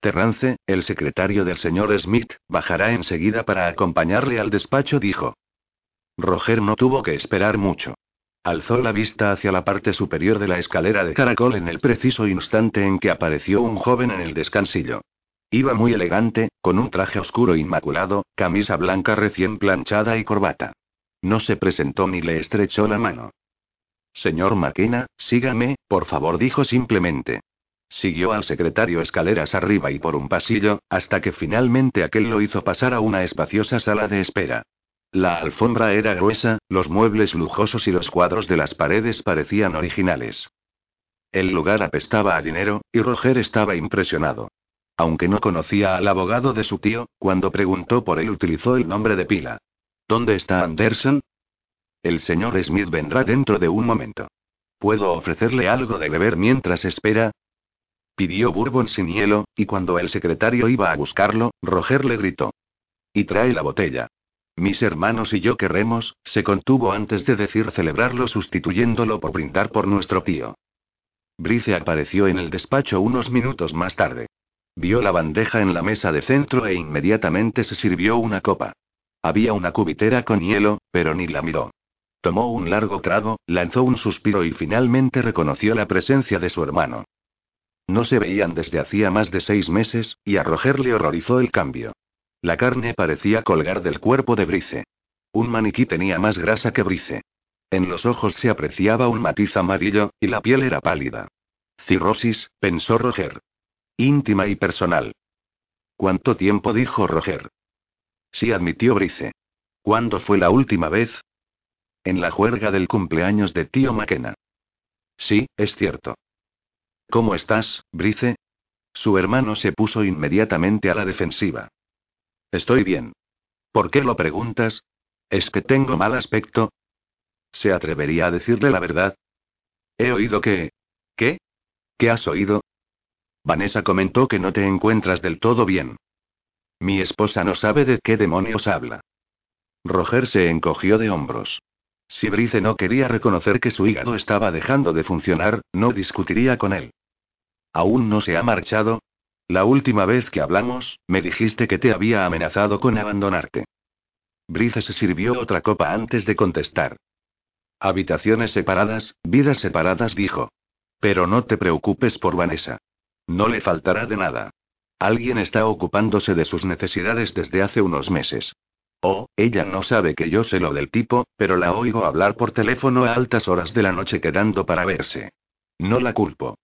Terrance, el secretario del señor Smith, bajará enseguida para acompañarle al despacho, dijo. Roger no tuvo que esperar mucho. Alzó la vista hacia la parte superior de la escalera de caracol en el preciso instante en que apareció un joven en el descansillo. Iba muy elegante, con un traje oscuro inmaculado, camisa blanca recién planchada y corbata. No se presentó ni le estrechó la mano. Señor McKenna, sígame, por favor, dijo simplemente. Siguió al secretario escaleras arriba y por un pasillo, hasta que finalmente aquel lo hizo pasar a una espaciosa sala de espera. La alfombra era gruesa, los muebles lujosos y los cuadros de las paredes parecían originales. El lugar apestaba a dinero, y Roger estaba impresionado. Aunque no conocía al abogado de su tío, cuando preguntó por él utilizó el nombre de pila. ¿Dónde está Anderson? El señor Smith vendrá dentro de un momento. ¿Puedo ofrecerle algo de beber mientras espera? Pidió bourbon sin hielo, y cuando el secretario iba a buscarlo, Roger le gritó. Y trae la botella. Mis hermanos y yo querremos, se contuvo antes de decir celebrarlo sustituyéndolo por brindar por nuestro tío. Brice apareció en el despacho unos minutos más tarde. Vio la bandeja en la mesa de centro e inmediatamente se sirvió una copa. Había una cubitera con hielo, pero ni la miró. Tomó un largo trago, lanzó un suspiro y finalmente reconoció la presencia de su hermano. No se veían desde hacía más de seis meses, y a Roger le horrorizó el cambio. La carne parecía colgar del cuerpo de Brice. Un maniquí tenía más grasa que Brice. En los ojos se apreciaba un matiz amarillo, y la piel era pálida. Cirrosis, pensó Roger. Íntima y personal. ¿Cuánto tiempo? dijo Roger. Sí, admitió Brice. ¿Cuándo fue la última vez? En la juerga del cumpleaños de tío McKenna. Sí, es cierto. ¿Cómo estás, Brice? Su hermano se puso inmediatamente a la defensiva. Estoy bien. ¿Por qué lo preguntas? ¿Es que tengo mal aspecto? ¿Se atrevería a decirle la verdad? He oído que... ¿Qué? ¿Qué has oído? Vanessa comentó que no te encuentras del todo bien. Mi esposa no sabe de qué demonios habla. Roger se encogió de hombros. Si Brice no quería reconocer que su hígado estaba dejando de funcionar, no discutiría con él. ¿Aún no se ha marchado? La última vez que hablamos, me dijiste que te había amenazado con abandonarte. Brice se sirvió otra copa antes de contestar. Habitaciones separadas, vidas separadas, dijo. Pero no te preocupes por Vanessa. No le faltará de nada. Alguien está ocupándose de sus necesidades desde hace unos meses. Oh, ella no sabe que yo sé lo del tipo, pero la oigo hablar por teléfono a altas horas de la noche quedando para verse. No la culpo.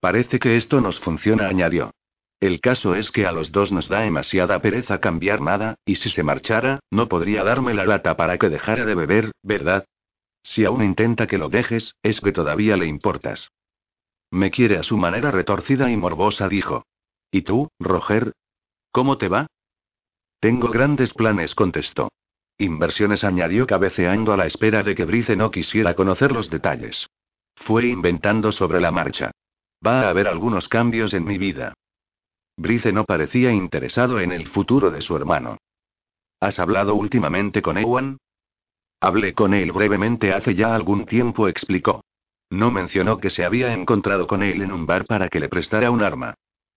Parece que esto nos funciona, añadió. El caso es que a los dos nos da demasiada pereza cambiar nada, y si se marchara, no podría darme la lata para que dejara de beber, ¿verdad? Si aún intenta que lo dejes, es que todavía le importas. Me quiere a su manera retorcida y morbosa, dijo. ¿Y tú, Roger? ¿Cómo te va? Tengo grandes planes, contestó. Inversiones añadió cabeceando a la espera de que Brice no quisiera conocer los detalles. Fue inventando sobre la marcha. Va a haber algunos cambios en mi vida. Brice no parecía interesado en el futuro de su hermano. ¿Has hablado últimamente con Ewan? Hablé con él brevemente hace ya algún tiempo, explicó. No mencionó que se había encontrado con él en un bar para que le prestara un arma.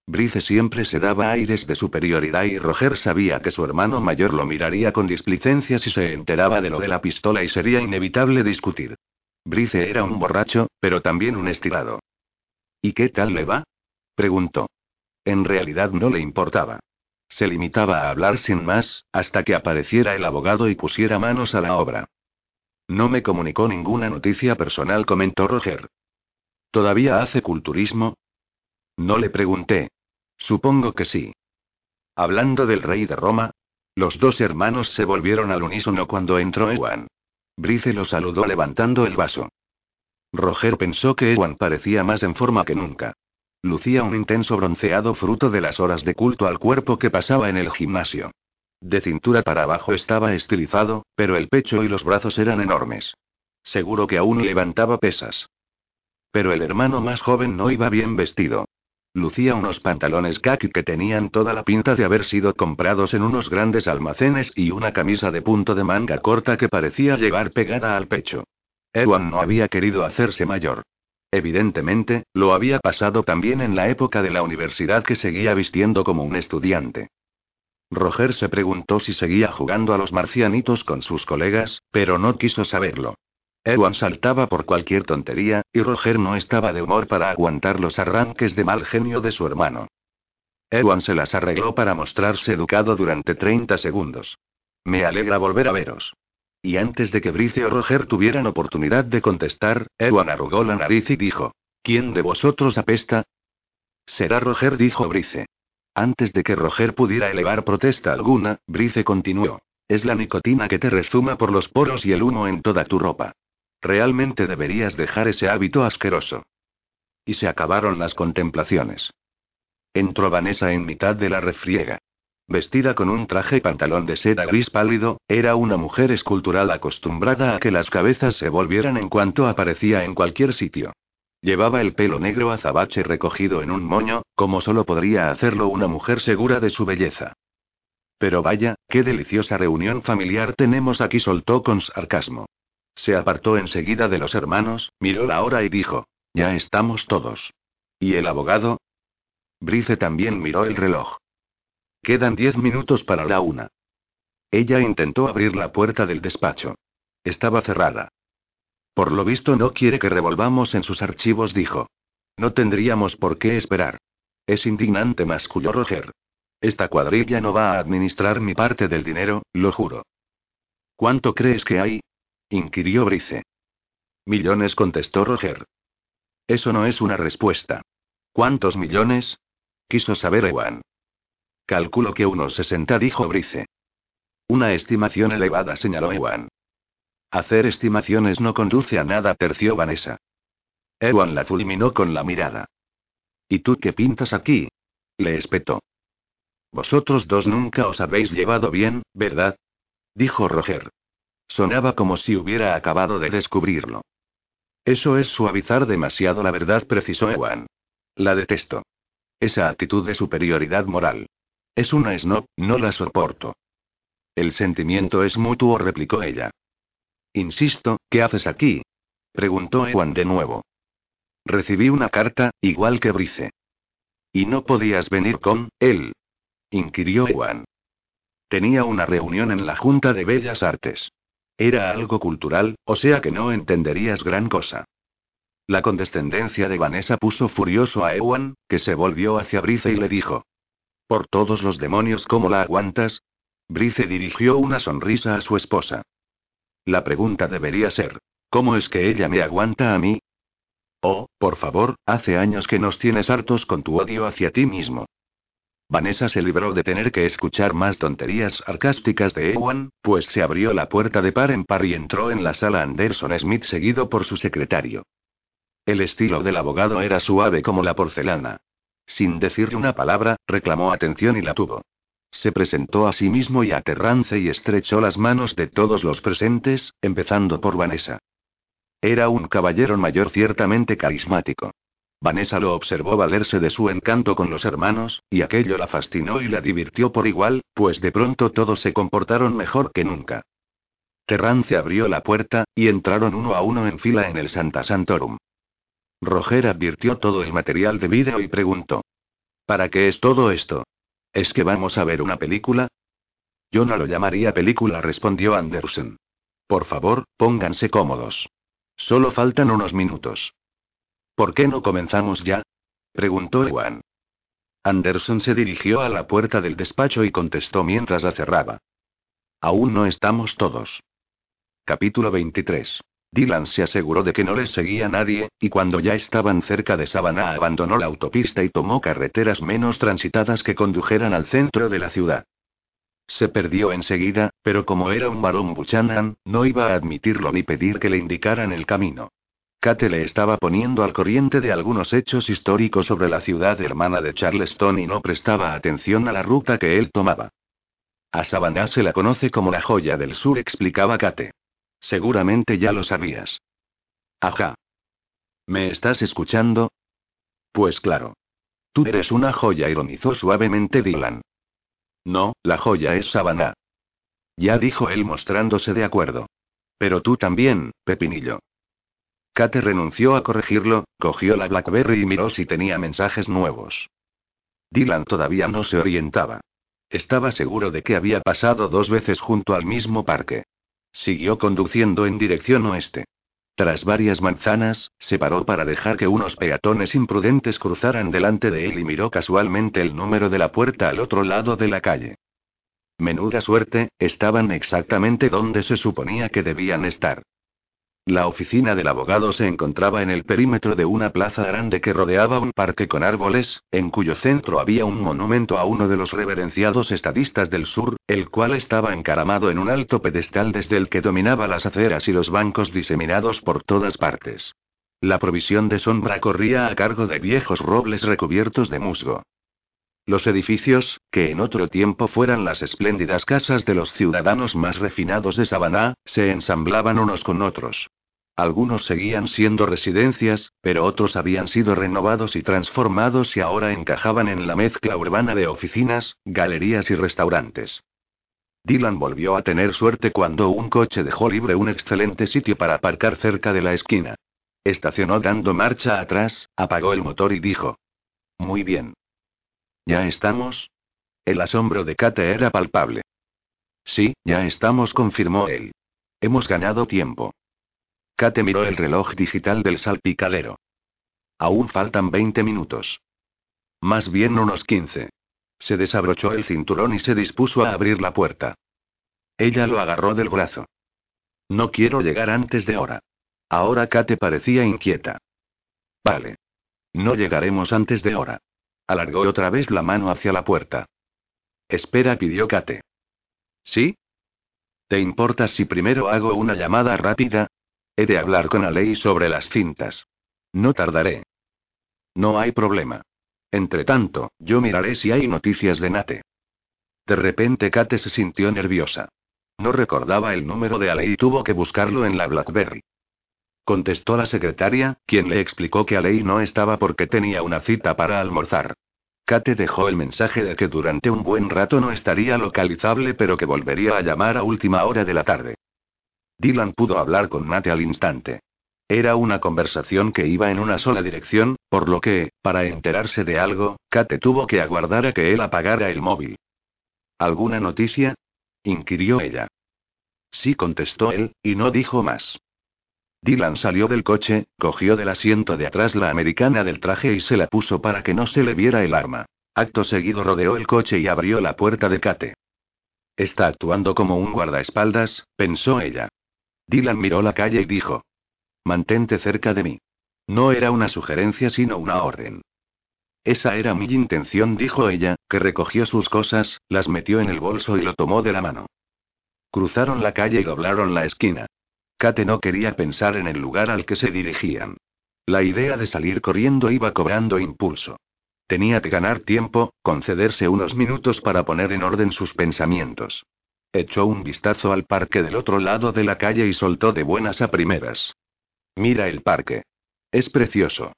Brice siempre se daba aires de superioridad y Roger sabía que su hermano mayor lo miraría con displicencia si se enteraba de lo de la pistola y sería inevitable discutir. Brice era un borracho, pero también un estirado. ¿Y qué tal le va? preguntó. En realidad no le importaba. Se limitaba a hablar sin más, hasta que apareciera el abogado y pusiera manos a la obra. No me comunicó ninguna noticia personal, comentó Roger. ¿Todavía hace culturismo? No le pregunté, Supongo que sí. Hablando del rey de Roma, los dos hermanos se volvieron al unísono cuando entró Ewan. Brice lo saludó levantando el vaso. Roger pensó que Ewan parecía más en forma que nunca. Lucía un intenso bronceado fruto de las horas de culto al cuerpo que pasaba en el gimnasio. De cintura para abajo estaba estilizado, pero el pecho y los brazos eran enormes. Seguro que aún levantaba pesas. Pero el hermano más joven no iba bien vestido. Lucía unos pantalones khaki que tenían toda la pinta de haber sido comprados en unos grandes almacenes y una camisa de punto de manga corta que parecía llegar pegada al pecho. Ewan no había querido hacerse mayor. Evidentemente, lo había pasado también en la época de la universidad que seguía vistiendo como un estudiante. Roger se preguntó si seguía jugando a los marcianitos con sus colegas, pero no quiso saberlo. Ewan saltaba por cualquier tontería, y Roger no estaba de humor para aguantar los arranques de mal genio de su hermano. Ewan se las arregló para mostrarse educado durante 30 segundos. Me alegra volver a veros. Y antes de que Brice o Roger tuvieran oportunidad de contestar, Ewan arrugó la nariz y dijo: ¿Quién de vosotros apesta? Será Roger, dijo Brice. Antes de que Roger pudiera elevar protesta alguna, Brice continuó. Es la nicotina que te rezuma por los poros y el humo en toda tu ropa. Realmente deberías dejar ese hábito asqueroso. Y se acabaron las contemplaciones. Entró Vanessa en mitad de la refriega. Vestida con un traje y pantalón de seda gris pálido, era una mujer escultural acostumbrada a que las cabezas se volvieran en cuanto aparecía en cualquier sitio. Llevaba el pelo negro azabache recogido en un moño, como solo podría hacerlo una mujer segura de su belleza. Pero vaya, qué deliciosa reunión familiar tenemos aquí, soltó con sarcasmo. Se apartó enseguida de los hermanos, miró la hora y dijo: Ya estamos todos. ¿Y el abogado? Brice también miró el reloj. Quedan diez minutos para la una. Ella intentó abrir la puerta del despacho. Estaba cerrada. Por lo visto no quiere que revolvamos en sus archivos, dijo. No tendríamos por qué esperar. Es indignante, masculló Roger. Esta cuadrilla no va a administrar mi parte del dinero, lo juro. ¿Cuánto crees que hay? Inquirió Brice. Millones, contestó Roger. Eso no es una respuesta. ¿Cuántos millones? quiso saber Ewan. Calculo que unos 60, dijo Brice. Una estimación elevada, señaló Ewan. Hacer estimaciones no conduce a nada, terció Vanessa. Ewan la fulminó con la mirada. ¿Y tú qué pintas aquí? Le espetó. Vosotros dos nunca os habéis llevado bien, ¿verdad? Dijo Roger. Sonaba como si hubiera acabado de descubrirlo. Eso es suavizar demasiado la verdad, precisó Ewan. La detesto. Esa actitud de superioridad moral. Es una snob, no la soporto. El sentimiento es mutuo, replicó ella. Insisto, ¿qué haces aquí? preguntó Ewan de nuevo. Recibí una carta, igual que Brice. ¿Y no podías venir con él? inquirió Ewan. Tenía una reunión en la Junta de Bellas Artes. Era algo cultural, o sea que no entenderías gran cosa. La condescendencia de Vanessa puso furioso a Ewan, que se volvió hacia Brice y le dijo. Por todos los demonios, ¿cómo la aguantas? Brice dirigió una sonrisa a su esposa. La pregunta debería ser, ¿cómo es que ella me aguanta a mí? Oh, por favor, hace años que nos tienes hartos con tu odio hacia ti mismo. Vanessa se libró de tener que escuchar más tonterías sarcásticas de Ewan, pues se abrió la puerta de par en par y entró en la sala Anderson Smith seguido por su secretario. El estilo del abogado era suave como la porcelana. Sin decirle una palabra, reclamó atención y la tuvo. Se presentó a sí mismo y a Terrance y estrechó las manos de todos los presentes, empezando por Vanessa. Era un caballero mayor ciertamente carismático. Vanessa lo observó valerse de su encanto con los hermanos, y aquello la fascinó y la divirtió por igual, pues de pronto todos se comportaron mejor que nunca. Terrance abrió la puerta, y entraron uno a uno en fila en el Santa Santorum. Roger advirtió todo el material de vídeo y preguntó. ¿Para qué es todo esto? ¿Es que vamos a ver una película? Yo no lo llamaría película, respondió Anderson. Por favor, pónganse cómodos. Solo faltan unos minutos. ¿Por qué no comenzamos ya? preguntó Ewan. Anderson se dirigió a la puerta del despacho y contestó mientras la cerraba. Aún no estamos todos. Capítulo 23. Dylan se aseguró de que no les seguía nadie, y cuando ya estaban cerca de Savannah abandonó la autopista y tomó carreteras menos transitadas que condujeran al centro de la ciudad. Se perdió enseguida, pero como era un varón Buchanan, no iba a admitirlo ni pedir que le indicaran el camino. Kate le estaba poniendo al corriente de algunos hechos históricos sobre la ciudad hermana de Charleston y no prestaba atención a la ruta que él tomaba. A Savannah se la conoce como la joya del sur, explicaba Kate. Seguramente ya lo sabías. Ajá. ¿Me estás escuchando? Pues claro. Tú eres una joya, ironizó suavemente Dylan. No, la joya es Savannah. Ya dijo él mostrándose de acuerdo. Pero tú también, Pepinillo. Kate renunció a corregirlo, cogió la Blackberry y miró si tenía mensajes nuevos. Dylan todavía no se orientaba. Estaba seguro de que había pasado dos veces junto al mismo parque. Siguió conduciendo en dirección oeste. Tras varias manzanas, se paró para dejar que unos peatones imprudentes cruzaran delante de él y miró casualmente el número de la puerta al otro lado de la calle. Menuda suerte, estaban exactamente donde se suponía que debían estar. La oficina del abogado se encontraba en el perímetro de una plaza grande que rodeaba un parque con árboles, en cuyo centro había un monumento a uno de los reverenciados estadistas del sur, el cual estaba encaramado en un alto pedestal desde el que dominaba las aceras y los bancos diseminados por todas partes. La provisión de sombra corría a cargo de viejos robles recubiertos de musgo. Los edificios, que en otro tiempo fueran las espléndidas casas de los ciudadanos más refinados de Savannah, se ensamblaban unos con otros. Algunos seguían siendo residencias, pero otros habían sido renovados y transformados y ahora encajaban en la mezcla urbana de oficinas, galerías y restaurantes. Dylan volvió a tener suerte cuando un coche dejó libre un excelente sitio para aparcar cerca de la esquina. Estacionó dando marcha atrás, apagó el motor y dijo. Muy bien. ¿Ya estamos? El asombro de Kate era palpable. Sí, ya estamos, confirmó él. Hemos ganado tiempo. Kate miró el reloj digital del salpicadero. Aún faltan 20 minutos. Más bien unos 15. Se desabrochó el cinturón y se dispuso a abrir la puerta. Ella lo agarró del brazo. No quiero llegar antes de hora. Ahora Kate parecía inquieta. Vale. No llegaremos antes de hora. Alargó otra vez la mano hacia la puerta. Espera, pidió Kate. ¿Sí? ¿Te importa si primero hago una llamada rápida? He de hablar con Alei sobre las cintas. No tardaré. No hay problema. Entre tanto, yo miraré si hay noticias de Nate. De repente Kate se sintió nerviosa. No recordaba el número de Alei y tuvo que buscarlo en la Blackberry. Contestó la secretaria, quien le explicó que Alei no estaba porque tenía una cita para almorzar. Kate dejó el mensaje de que durante un buen rato no estaría localizable pero que volvería a llamar a última hora de la tarde. Dylan pudo hablar con Nate al instante. Era una conversación que iba en una sola dirección, por lo que, para enterarse de algo, Kate tuvo que aguardar a que él apagara el móvil. ¿Alguna noticia? inquirió ella. Sí, contestó él, y no dijo más. Dylan salió del coche, cogió del asiento de atrás la americana del traje y se la puso para que no se le viera el arma. Acto seguido rodeó el coche y abrió la puerta de Kate. Está actuando como un guardaespaldas, pensó ella. Dylan miró la calle y dijo, Mantente cerca de mí. No era una sugerencia sino una orden. Esa era mi intención, dijo ella, que recogió sus cosas, las metió en el bolso y lo tomó de la mano. Cruzaron la calle y doblaron la esquina. Kate no quería pensar en el lugar al que se dirigían. La idea de salir corriendo iba cobrando impulso. Tenía que ganar tiempo, concederse unos minutos para poner en orden sus pensamientos. Echó un vistazo al parque del otro lado de la calle y soltó de buenas a primeras. Mira el parque. Es precioso.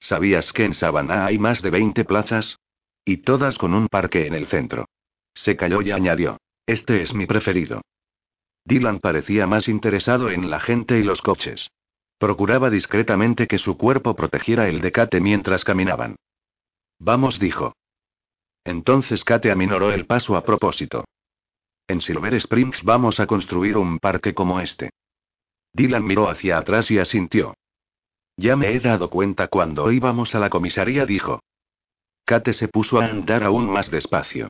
¿Sabías que en Sabana hay más de 20 plazas? Y todas con un parque en el centro. Se calló y añadió. Este es mi preferido. Dylan parecía más interesado en la gente y los coches. Procuraba discretamente que su cuerpo protegiera el de Kate mientras caminaban. Vamos, dijo. Entonces Kate aminoró el paso a propósito. En Silver Springs vamos a construir un parque como este. Dylan miró hacia atrás y asintió. Ya me he dado cuenta cuando íbamos a la comisaría, dijo. Kate se puso a andar aún más despacio.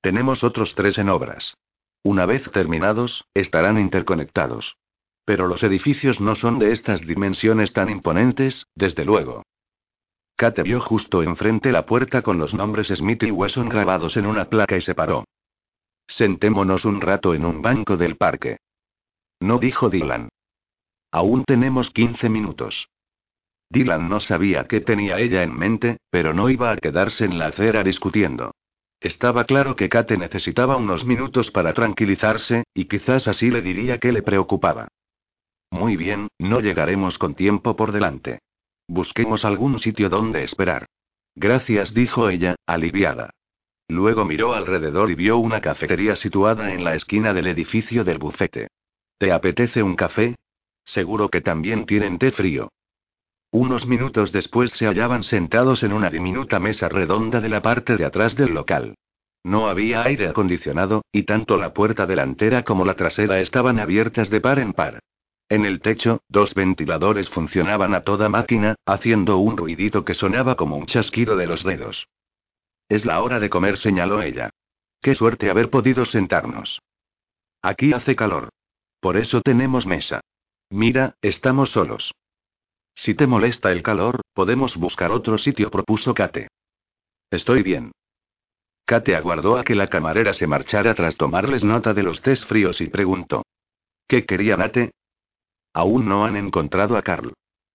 Tenemos otros tres en obras. Una vez terminados, estarán interconectados. Pero los edificios no son de estas dimensiones tan imponentes, desde luego. Kate vio justo enfrente la puerta con los nombres Smith y Wesson grabados en una placa y se paró. Sentémonos un rato en un banco del parque. No dijo Dylan. Aún tenemos 15 minutos. Dylan no sabía qué tenía ella en mente, pero no iba a quedarse en la acera discutiendo. Estaba claro que Kate necesitaba unos minutos para tranquilizarse, y quizás así le diría que le preocupaba. Muy bien, no llegaremos con tiempo por delante. Busquemos algún sitio donde esperar. Gracias, dijo ella, aliviada. Luego miró alrededor y vio una cafetería situada en la esquina del edificio del bufete. ¿Te apetece un café? Seguro que también tienen té frío. Unos minutos después se hallaban sentados en una diminuta mesa redonda de la parte de atrás del local. No había aire acondicionado, y tanto la puerta delantera como la trasera estaban abiertas de par en par. En el techo, dos ventiladores funcionaban a toda máquina, haciendo un ruidito que sonaba como un chasquido de los dedos. Es la hora de comer, señaló ella. Qué suerte haber podido sentarnos. Aquí hace calor. Por eso tenemos mesa. Mira, estamos solos. Si te molesta el calor, podemos buscar otro sitio, propuso Kate. Estoy bien. Kate aguardó a que la camarera se marchara tras tomarles nota de los test fríos y preguntó. ¿Qué quería Nate? Aún no han encontrado a Carl.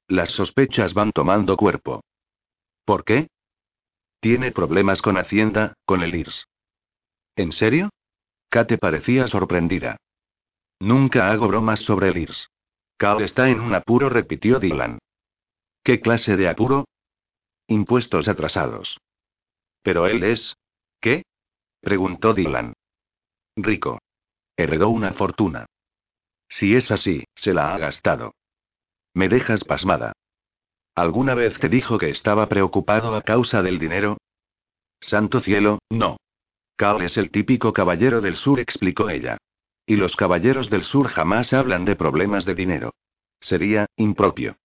Las sospechas van tomando cuerpo. ¿Por qué? Tiene problemas con Hacienda, con el IRS. ¿En serio? Kate parecía sorprendida. Nunca hago bromas sobre el IRS. Cal está en un apuro, repitió Dylan. ¿Qué clase de apuro? Impuestos atrasados. Pero él es. ¿Qué? preguntó Dylan. Rico. Heredó una fortuna. Si es así, se la ha gastado. Me dejas pasmada. ¿Alguna vez te dijo que estaba preocupado a causa del dinero? Santo cielo, no. Cal es el típico caballero del sur, explicó ella. Y los caballeros del sur jamás hablan de problemas de dinero. Sería, impropio.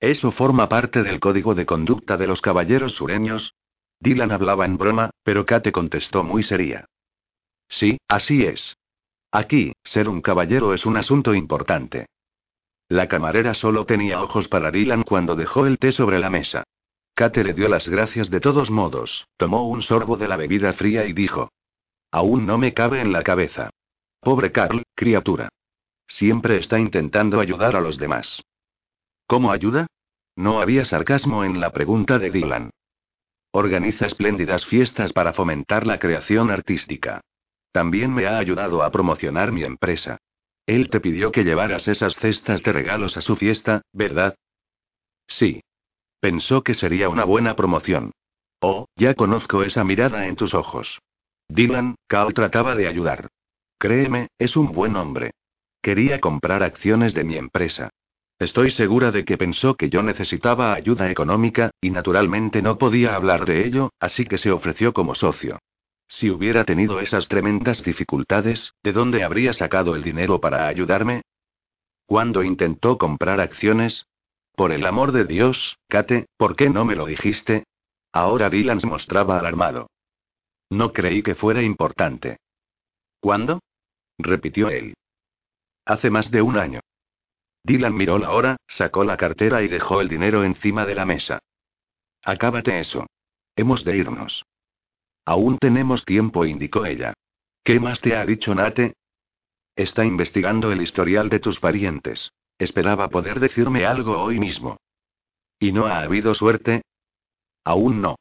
¿Eso forma parte del código de conducta de los caballeros sureños? Dylan hablaba en broma, pero Kate contestó muy seria. Sí, así es. Aquí, ser un caballero es un asunto importante. La camarera solo tenía ojos para Dylan cuando dejó el té sobre la mesa. Kate le dio las gracias de todos modos, tomó un sorbo de la bebida fría y dijo. Aún no me cabe en la cabeza. Pobre Carl, criatura. Siempre está intentando ayudar a los demás. ¿Cómo ayuda? No había sarcasmo en la pregunta de Dylan. Organiza espléndidas fiestas para fomentar la creación artística. También me ha ayudado a promocionar mi empresa. Él te pidió que llevaras esas cestas de regalos a su fiesta, ¿verdad? Sí. Pensó que sería una buena promoción. Oh, ya conozco esa mirada en tus ojos. Dylan, Cal trataba de ayudar. Créeme, es un buen hombre. Quería comprar acciones de mi empresa. Estoy segura de que pensó que yo necesitaba ayuda económica, y naturalmente no podía hablar de ello, así que se ofreció como socio. Si hubiera tenido esas tremendas dificultades, ¿de dónde habría sacado el dinero para ayudarme? ¿Cuándo intentó comprar acciones? Por el amor de Dios, Kate, ¿por qué no me lo dijiste? Ahora Dylan se mostraba alarmado. No creí que fuera importante. ¿Cuándo? repitió él. Hace más de un año. Dylan miró la hora, sacó la cartera y dejó el dinero encima de la mesa. Acábate eso. Hemos de irnos. Aún tenemos tiempo, indicó ella. ¿Qué más te ha dicho Nate? Está investigando el historial de tus parientes. Esperaba poder decirme algo hoy mismo. ¿Y no ha habido suerte? Aún no.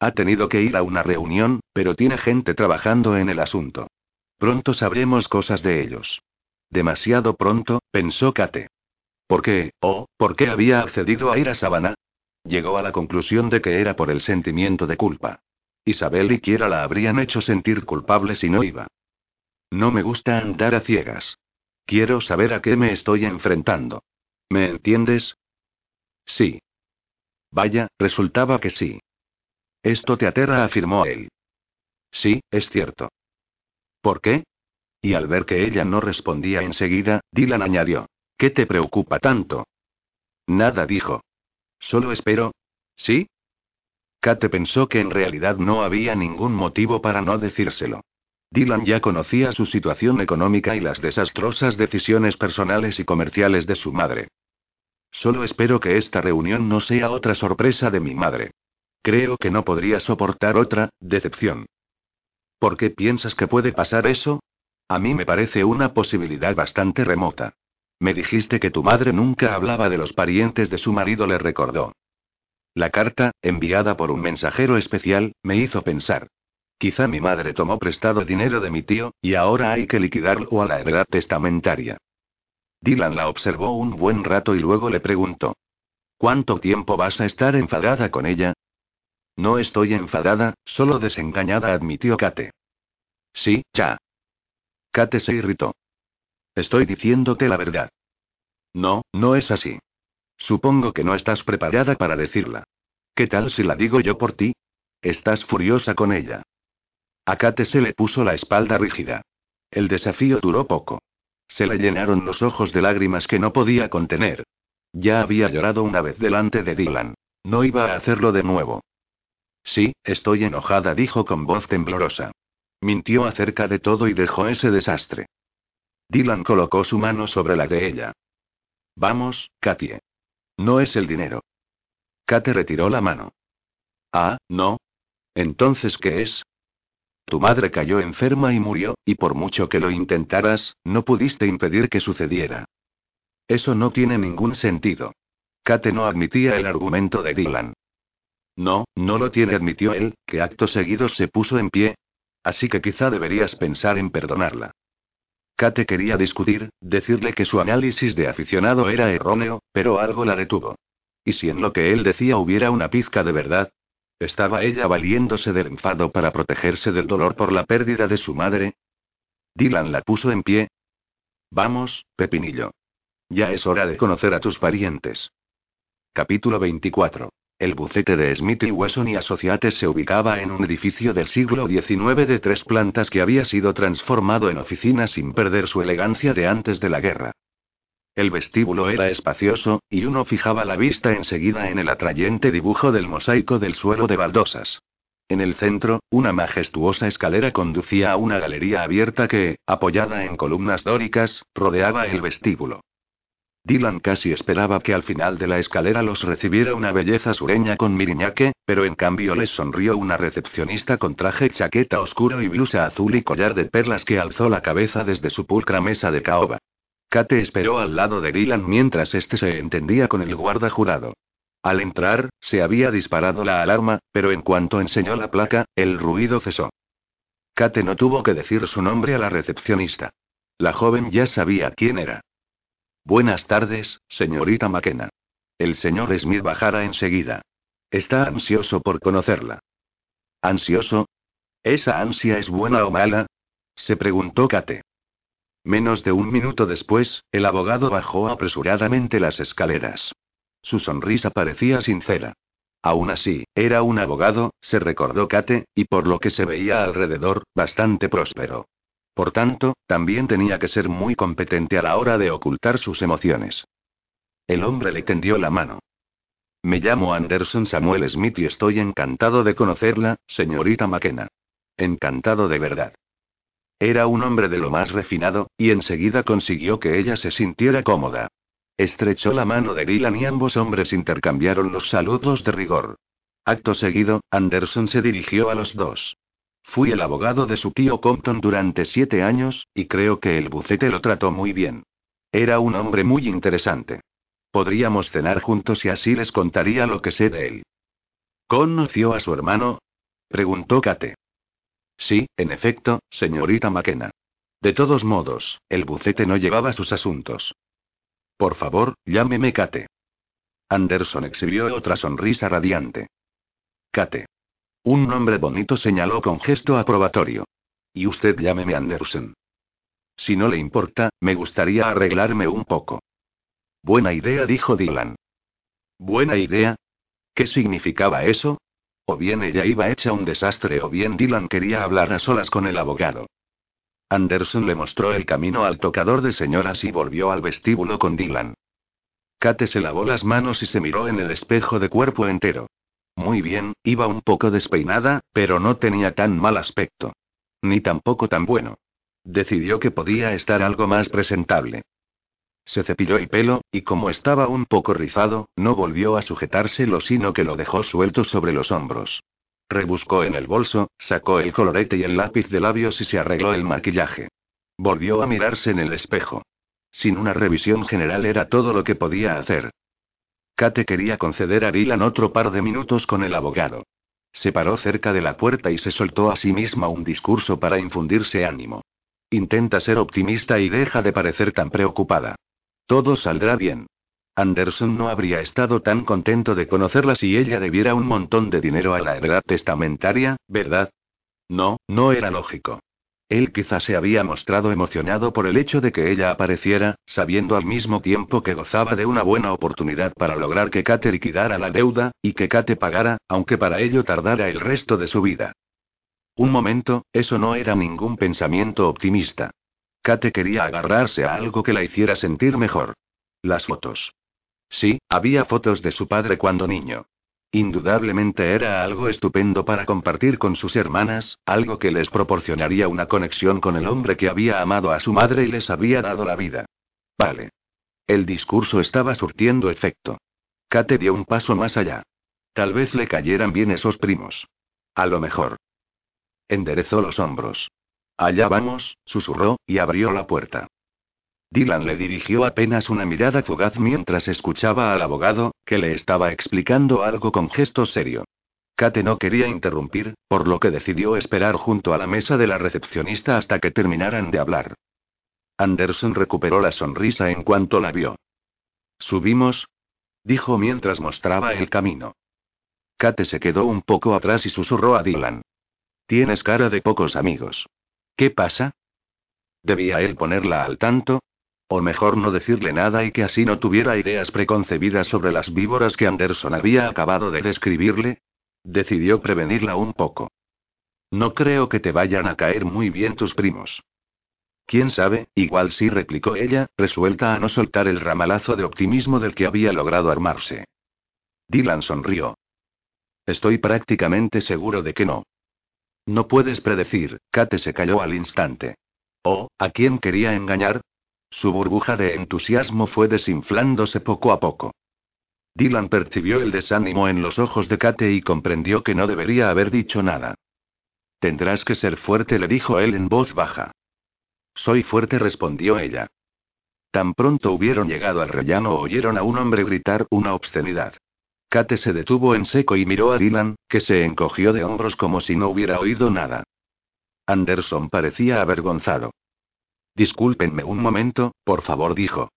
Ha tenido que ir a una reunión, pero tiene gente trabajando en el asunto. Pronto sabremos cosas de ellos. Demasiado pronto, pensó Kate. ¿Por qué, oh, por qué había accedido a ir a Sabana? Llegó a la conclusión de que era por el sentimiento de culpa. Isabel y Kiera la habrían hecho sentir culpable si no iba. No me gusta andar a ciegas. Quiero saber a qué me estoy enfrentando. ¿Me entiendes? Sí. Vaya, resultaba que sí. Esto te aterra, afirmó él. Sí, es cierto. ¿Por qué? Y al ver que ella no respondía enseguida, Dylan añadió. ¿Qué te preocupa tanto? Nada dijo. Solo espero. ¿Sí? Kate pensó que en realidad no había ningún motivo para no decírselo. Dylan ya conocía su situación económica y las desastrosas decisiones personales y comerciales de su madre. Solo espero que esta reunión no sea otra sorpresa de mi madre. Creo que no podría soportar otra decepción. ¿Por qué piensas que puede pasar eso? A mí me parece una posibilidad bastante remota. Me dijiste que tu madre nunca hablaba de los parientes de su marido, le recordó. La carta, enviada por un mensajero especial, me hizo pensar. Quizá mi madre tomó prestado dinero de mi tío, y ahora hay que liquidarlo a la heredad testamentaria. Dylan la observó un buen rato y luego le preguntó. ¿Cuánto tiempo vas a estar enfadada con ella? No estoy enfadada, solo desengañada, admitió Kate. Sí, ya. Kate se irritó. Estoy diciéndote la verdad. No, no es así. Supongo que no estás preparada para decirla. ¿Qué tal si la digo yo por ti? Estás furiosa con ella. A Kate se le puso la espalda rígida. El desafío duró poco. Se le llenaron los ojos de lágrimas que no podía contener. Ya había llorado una vez delante de Dylan. No iba a hacerlo de nuevo. Sí, estoy enojada, dijo con voz temblorosa. Mintió acerca de todo y dejó ese desastre. Dylan colocó su mano sobre la de ella. Vamos, Katie. No es el dinero. Kate retiró la mano. Ah, no. Entonces, ¿qué es? Tu madre cayó enferma y murió, y por mucho que lo intentaras, no pudiste impedir que sucediera. Eso no tiene ningún sentido. Kate no admitía el argumento de Dylan. No, no lo tiene, admitió él, que acto seguido se puso en pie. Así que quizá deberías pensar en perdonarla. Kate quería discutir, decirle que su análisis de aficionado era erróneo, pero algo la detuvo. ¿Y si en lo que él decía hubiera una pizca de verdad? ¿Estaba ella valiéndose del enfado para protegerse del dolor por la pérdida de su madre? Dylan la puso en pie. Vamos, Pepinillo. Ya es hora de conocer a tus parientes. Capítulo 24. El bucete de Smith y Wesson y Associates se ubicaba en un edificio del siglo XIX de tres plantas que había sido transformado en oficina sin perder su elegancia de antes de la guerra. El vestíbulo era espacioso, y uno fijaba la vista enseguida en el atrayente dibujo del mosaico del suelo de baldosas. En el centro, una majestuosa escalera conducía a una galería abierta que, apoyada en columnas dóricas, rodeaba el vestíbulo. Dylan casi esperaba que al final de la escalera los recibiera una belleza sureña con miriñaque, pero en cambio les sonrió una recepcionista con traje chaqueta oscuro y blusa azul y collar de perlas que alzó la cabeza desde su pulcra mesa de caoba. Kate esperó al lado de Dylan mientras este se entendía con el guarda jurado. Al entrar, se había disparado la alarma, pero en cuanto enseñó la placa, el ruido cesó. Kate no tuvo que decir su nombre a la recepcionista. La joven ya sabía quién era. Buenas tardes, señorita McKenna. El señor Smith bajará enseguida. Está ansioso por conocerla. ¿Ansioso? ¿Esa ansia es buena o mala? se preguntó Kate. Menos de un minuto después, el abogado bajó apresuradamente las escaleras. Su sonrisa parecía sincera. Aún así, era un abogado, se recordó Kate, y por lo que se veía alrededor, bastante próspero. Por tanto, también tenía que ser muy competente a la hora de ocultar sus emociones. El hombre le tendió la mano. Me llamo Anderson Samuel Smith y estoy encantado de conocerla, señorita McKenna. Encantado de verdad. Era un hombre de lo más refinado, y enseguida consiguió que ella se sintiera cómoda. Estrechó la mano de Dylan y ambos hombres intercambiaron los saludos de rigor. Acto seguido, Anderson se dirigió a los dos. Fui el abogado de su tío Compton durante siete años, y creo que el bucete lo trató muy bien. Era un hombre muy interesante. Podríamos cenar juntos y así les contaría lo que sé de él. ¿Conoció a su hermano? preguntó Kate. Sí, en efecto, señorita McKenna. De todos modos, el bucete no llevaba sus asuntos. Por favor, llámeme Kate. Anderson exhibió otra sonrisa radiante. Kate. Un nombre bonito señaló con gesto aprobatorio. Y usted llámeme Anderson. Si no le importa, me gustaría arreglarme un poco. Buena idea, dijo Dylan. ¿Buena idea? ¿Qué significaba eso? O bien ella iba hecha un desastre o bien Dylan quería hablar a solas con el abogado. Anderson le mostró el camino al tocador de señoras y volvió al vestíbulo con Dylan. Kate se lavó las manos y se miró en el espejo de cuerpo entero. Muy bien, iba un poco despeinada, pero no tenía tan mal aspecto. Ni tampoco tan bueno. Decidió que podía estar algo más presentable. Se cepilló el pelo, y como estaba un poco rizado, no volvió a sujetárselo sino que lo dejó suelto sobre los hombros. Rebuscó en el bolso, sacó el colorete y el lápiz de labios y se arregló el maquillaje. Volvió a mirarse en el espejo. Sin una revisión general era todo lo que podía hacer. Kate quería conceder a Dylan otro par de minutos con el abogado. Se paró cerca de la puerta y se soltó a sí misma un discurso para infundirse ánimo. Intenta ser optimista y deja de parecer tan preocupada. Todo saldrá bien. Anderson no habría estado tan contento de conocerla si ella debiera un montón de dinero a la heredad testamentaria, ¿verdad? No, no era lógico. Él quizá se había mostrado emocionado por el hecho de que ella apareciera, sabiendo al mismo tiempo que gozaba de una buena oportunidad para lograr que Kate liquidara la deuda, y que Kate pagara, aunque para ello tardara el resto de su vida. Un momento, eso no era ningún pensamiento optimista. Kate quería agarrarse a algo que la hiciera sentir mejor. Las fotos. Sí, había fotos de su padre cuando niño. Indudablemente era algo estupendo para compartir con sus hermanas, algo que les proporcionaría una conexión con el hombre que había amado a su madre y les había dado la vida. Vale. El discurso estaba surtiendo efecto. Kate dio un paso más allá. Tal vez le cayeran bien esos primos. A lo mejor. Enderezó los hombros. Allá vamos, susurró, y abrió la puerta. Dylan le dirigió apenas una mirada fugaz mientras escuchaba al abogado, que le estaba explicando algo con gesto serio. Kate no quería interrumpir, por lo que decidió esperar junto a la mesa de la recepcionista hasta que terminaran de hablar. Anderson recuperó la sonrisa en cuanto la vio. ¿Subimos? dijo mientras mostraba el camino. Kate se quedó un poco atrás y susurró a Dylan. Tienes cara de pocos amigos. ¿Qué pasa? ¿Debía él ponerla al tanto? O mejor no decirle nada y que así no tuviera ideas preconcebidas sobre las víboras que Anderson había acabado de describirle. Decidió prevenirla un poco. No creo que te vayan a caer muy bien tus primos. ¿Quién sabe? Igual sí, replicó ella, resuelta a no soltar el ramalazo de optimismo del que había logrado armarse. Dylan sonrió. Estoy prácticamente seguro de que no. No puedes predecir, Kate se calló al instante. ¿Oh, a quién quería engañar? Su burbuja de entusiasmo fue desinflándose poco a poco. Dylan percibió el desánimo en los ojos de Kate y comprendió que no debería haber dicho nada. Tendrás que ser fuerte, le dijo él en voz baja. Soy fuerte, respondió ella. Tan pronto hubieron llegado al rellano oyeron a un hombre gritar una obscenidad. Kate se detuvo en seco y miró a Dylan, que se encogió de hombros como si no hubiera oído nada. Anderson parecía avergonzado. Discúlpenme un momento, por favor, dijo.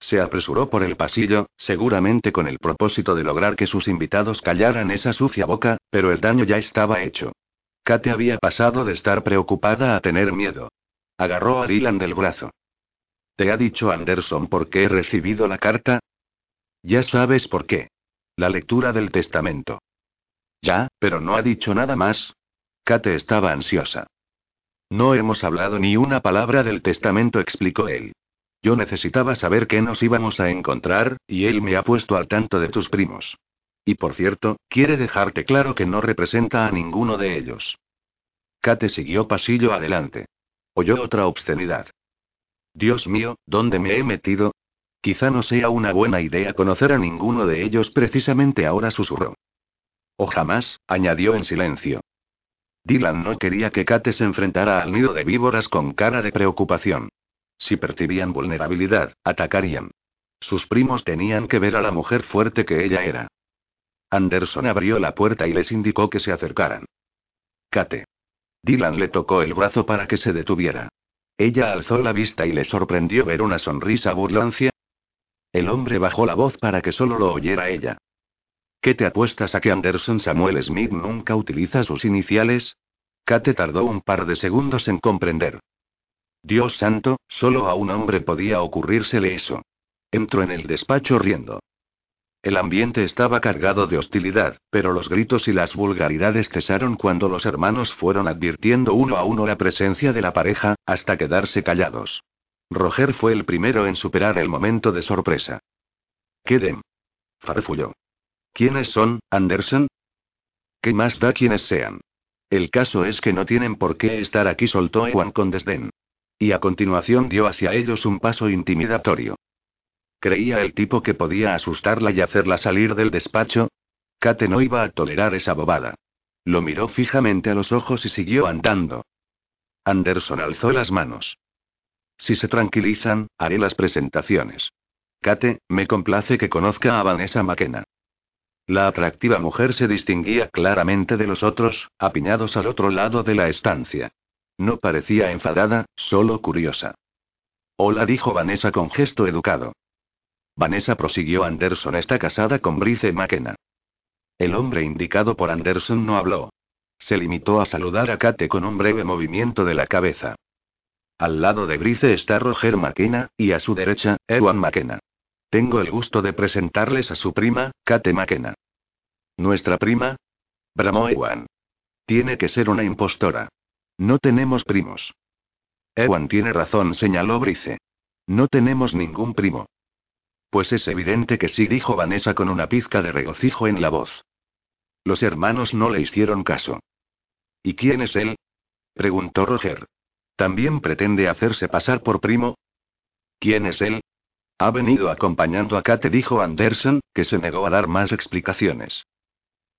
Se apresuró por el pasillo, seguramente con el propósito de lograr que sus invitados callaran esa sucia boca, pero el daño ya estaba hecho. Kate había pasado de estar preocupada a tener miedo. Agarró a Dylan del brazo. ¿Te ha dicho Anderson por qué he recibido la carta? Ya sabes por qué. La lectura del testamento. Ya, pero no ha dicho nada más. Kate estaba ansiosa. No hemos hablado ni una palabra del testamento, explicó él. Yo necesitaba saber qué nos íbamos a encontrar, y él me ha puesto al tanto de tus primos. Y por cierto, quiere dejarte claro que no representa a ninguno de ellos. Kate siguió pasillo adelante. Oyó otra obscenidad. Dios mío, ¿dónde me he metido? Quizá no sea una buena idea conocer a ninguno de ellos precisamente ahora, susurró. O jamás, añadió en silencio. Dylan no quería que Kate se enfrentara al nido de víboras con cara de preocupación. Si percibían vulnerabilidad, atacarían. Sus primos tenían que ver a la mujer fuerte que ella era. Anderson abrió la puerta y les indicó que se acercaran. Kate. Dylan le tocó el brazo para que se detuviera. Ella alzó la vista y le sorprendió ver una sonrisa burlancia. El hombre bajó la voz para que solo lo oyera ella. ¿Qué te apuestas a que Anderson Samuel Smith nunca utiliza sus iniciales? Kate tardó un par de segundos en comprender. Dios santo, solo a un hombre podía ocurrírsele eso. Entró en el despacho riendo. El ambiente estaba cargado de hostilidad, pero los gritos y las vulgaridades cesaron cuando los hermanos fueron advirtiendo uno a uno la presencia de la pareja, hasta quedarse callados. Roger fue el primero en superar el momento de sorpresa. Queden. Farfulló. ¿Quiénes son, Anderson? ¿Qué más da quienes sean? El caso es que no tienen por qué estar aquí, soltó Ewan con desdén. Y a continuación dio hacia ellos un paso intimidatorio. ¿Creía el tipo que podía asustarla y hacerla salir del despacho? Kate no iba a tolerar esa bobada. Lo miró fijamente a los ojos y siguió andando. Anderson alzó las manos. Si se tranquilizan, haré las presentaciones. Kate, me complace que conozca a Vanessa McKenna. La atractiva mujer se distinguía claramente de los otros, apiñados al otro lado de la estancia. No parecía enfadada, solo curiosa. Hola, dijo Vanessa con gesto educado. Vanessa prosiguió Anderson está casada con Brice McKenna. El hombre indicado por Anderson no habló. Se limitó a saludar a Kate con un breve movimiento de la cabeza. Al lado de Brice está Roger McKenna, y a su derecha, Ewan McKenna. Tengo el gusto de presentarles a su prima, Kate McKenna. ¿Nuestra prima? Bramó Ewan. Tiene que ser una impostora. No tenemos primos. Ewan tiene razón, señaló Brice. No tenemos ningún primo. Pues es evidente que sí, dijo Vanessa con una pizca de regocijo en la voz. Los hermanos no le hicieron caso. ¿Y quién es él? preguntó Roger. ¿También pretende hacerse pasar por primo? ¿Quién es él? Ha venido acompañando a Kate, dijo Anderson, que se negó a dar más explicaciones.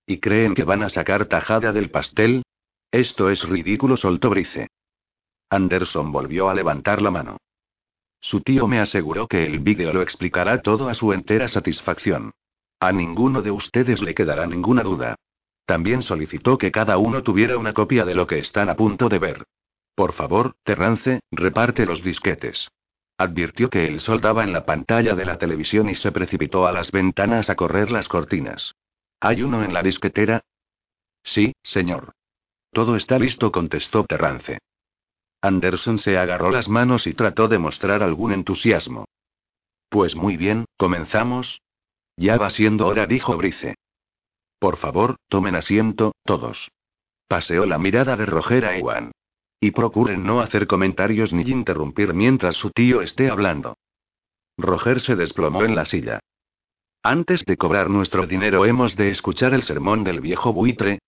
¿Y creen que van a sacar tajada del pastel? Esto es ridículo, soltó Brice. Anderson volvió a levantar la mano. Su tío me aseguró que el vídeo lo explicará todo a su entera satisfacción. A ninguno de ustedes le quedará ninguna duda. También solicitó que cada uno tuviera una copia de lo que están a punto de ver. Por favor, Terrance, reparte los disquetes. Advirtió que el sol daba en la pantalla de la televisión y se precipitó a las ventanas a correr las cortinas. ¿Hay uno en la disquetera? Sí, señor. Todo está listo, contestó Terrance. Anderson se agarró las manos y trató de mostrar algún entusiasmo. Pues muy bien, comenzamos. Ya va siendo hora, dijo Brice. Por favor, tomen asiento, todos. Paseó la mirada de Roger a Ewan. Y procuren no hacer comentarios ni interrumpir mientras su tío esté hablando. Roger se desplomó en la silla. Antes de cobrar nuestro dinero hemos de escuchar el sermón del viejo buitre.